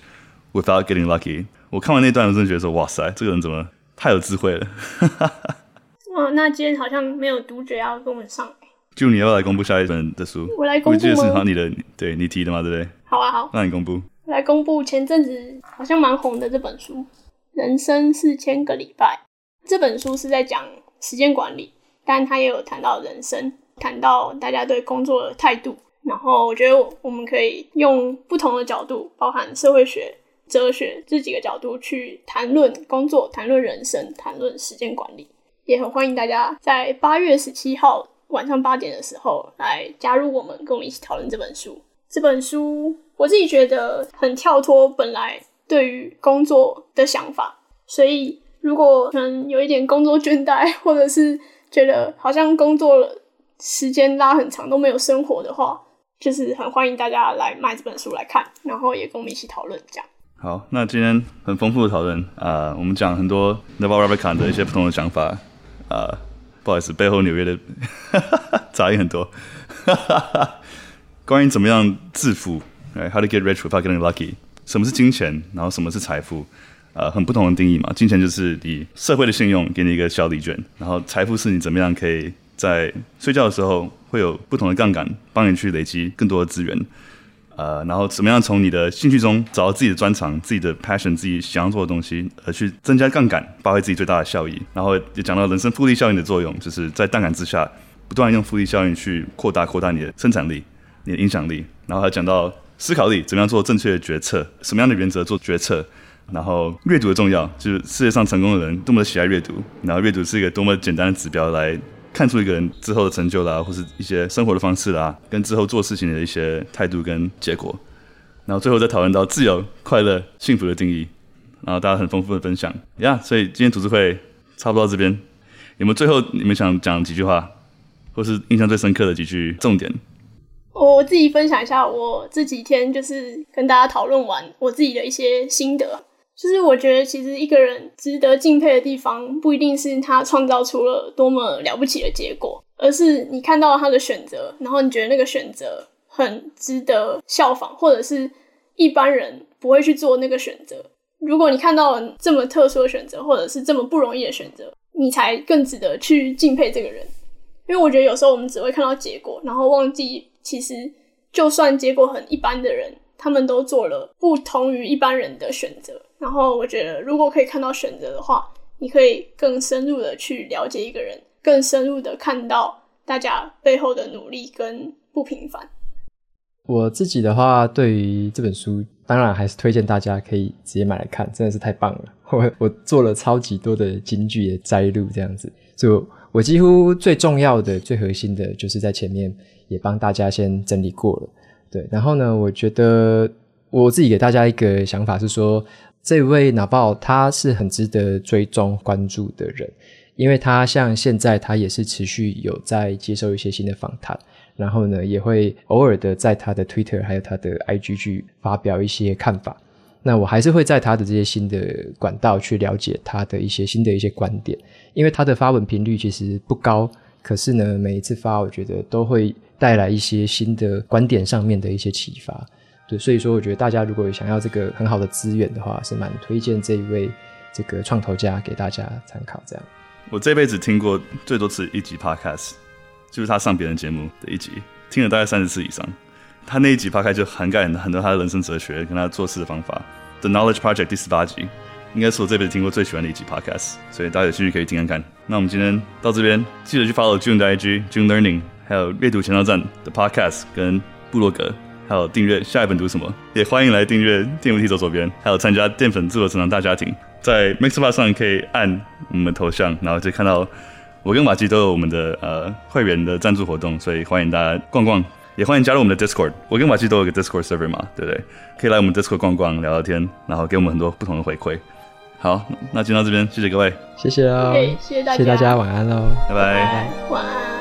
Speaker 3: without getting lucky。我看完那段，我真的觉得说，哇塞，这个人怎么太有智慧了？
Speaker 2: 哇，那今天好像没有读者要跟我们上。
Speaker 3: 就你要来公布下一本的书？
Speaker 2: 我来公布吗？
Speaker 3: 我记得是好你的，对你提的嘛，对不对？
Speaker 2: 好啊，好。
Speaker 3: 那你公布。
Speaker 2: 来公布前阵子好像蛮红的这本书《人生四千个礼拜》。这本书是在讲时间管理，但它也有谈到人生，谈到大家对工作的态度。然后我觉得我们可以用不同的角度，包含社会学、哲学这几个角度去谈论工作、谈论人生、谈论时间管理。也很欢迎大家在八月十七号。晚上八点的时候来加入我们，跟我们一起讨论这本书。这本书我自己觉得很跳脱本来对于工作的想法，所以如果可能有一点工作倦怠，或者是觉得好像工作了时间拉很长都没有生活的话，就是很欢迎大家来买这本书来看，然后也跟我们一起讨论这样。
Speaker 3: 好，那今天很丰富的讨论啊、呃，我们讲很多 Naval Ravikant 的一些不同的想法啊。呃不好意思，背后纽约的 杂音很多。关于怎么样致富，How to get rich without getting lucky？什么是金钱？然后什么是财富？呃，很不同的定义嘛。金钱就是以社会的信用给你一个小礼券，然后财富是你怎么样可以在睡觉的时候会有不同的杠杆帮你去累积更多的资源。呃，然后怎么样从你的兴趣中找到自己的专长、自己的 passion、自己想要做的东西，而去增加杠杆，发挥自己最大的效益。然后也讲到人生复利效应的作用，就是在杠杆之下，不断用复利效应去扩大、扩大你的生产力、你的影响力。然后还讲到思考力，怎么样做正确的决策，什么样的原则做决策。然后阅读的重要，就是世界上成功的人多么的喜爱阅读。然后阅读是一个多么简单的指标来。看出一个人之后的成就啦，或是一些生活的方式啦，跟之后做事情的一些态度跟结果，然后最后再讨论到自由、快乐、幸福的定义，然后大家很丰富的分享呀。Yeah, 所以今天读书会差不多到这边，有没有最后你们想讲几句话，或是印象最深刻的几句重点？
Speaker 2: 我自己分享一下，我这几天就是跟大家讨论完我自己的一些心得。就是我觉得，其实一个人值得敬佩的地方，不一定是他创造出了多么了不起的结果，而是你看到了他的选择，然后你觉得那个选择很值得效仿，或者是一般人不会去做那个选择。如果你看到了这么特殊的选择，或者是这么不容易的选择，你才更值得去敬佩这个人。因为我觉得有时候我们只会看到结果，然后忘记其实就算结果很一般的人，他们都做了不同于一般人的选择。然后我觉得，如果可以看到选择的话，你可以更深入的去了解一个人，更深入的看到大家背后的努力跟不平凡。
Speaker 1: 我自己的话，对于这本书，当然还是推荐大家可以直接买来看，真的是太棒了。我我做了超级多的金句的摘录，这样子，就，我几乎最重要的、最核心的，就是在前面也帮大家先整理过了。对，然后呢，我觉得我自己给大家一个想法是说，这位拿报他是很值得追踪关注的人，因为他像现在他也是持续有在接受一些新的访谈。然后呢，也会偶尔的在他的 Twitter 还有他的 IG 去发表一些看法。那我还是会在他的这些新的管道去了解他的一些新的一些观点，因为他的发文频率其实不高，可是呢，每一次发，我觉得都会带来一些新的观点上面的一些启发。对，所以说，我觉得大家如果想要这个很好的资源的话，是蛮推荐这一位这个创投家给大家参考。这样，
Speaker 3: 我这辈子听过最多次一集 Podcast。就是他上别人节目的一集，听了大概三十次以上。他那一集 podcast 就涵盖很多他的人生哲学跟他做事的方法。The Knowledge Project 第十八集，应该是我这辈子听过最喜欢的一集 podcast，所以大家有兴趣可以听看看。那我们今天到这边，记得去 follow June 的 IG June Learning，还有阅读前哨站的 podcast 跟布洛格，还有订阅下一本读什么，也欢迎来订阅电扶梯走左边，还有参加淀粉自我成长大家庭，在 Mixer 上可以按我们的头像，然后就看到。我跟马吉都有我们的呃会员的赞助活动，所以欢迎大家逛逛，也欢迎加入我们的 Discord。我跟马吉都有个 Discord server 嘛，对不对？可以来我们 Discord 逛逛，聊聊天，然后给我们很多不同的回馈。好，那就到这边，谢谢各位，
Speaker 1: 谢谢哦，
Speaker 2: 谢谢大家，
Speaker 1: 谢谢大家，晚安喽，
Speaker 3: 拜拜，
Speaker 2: 晚安。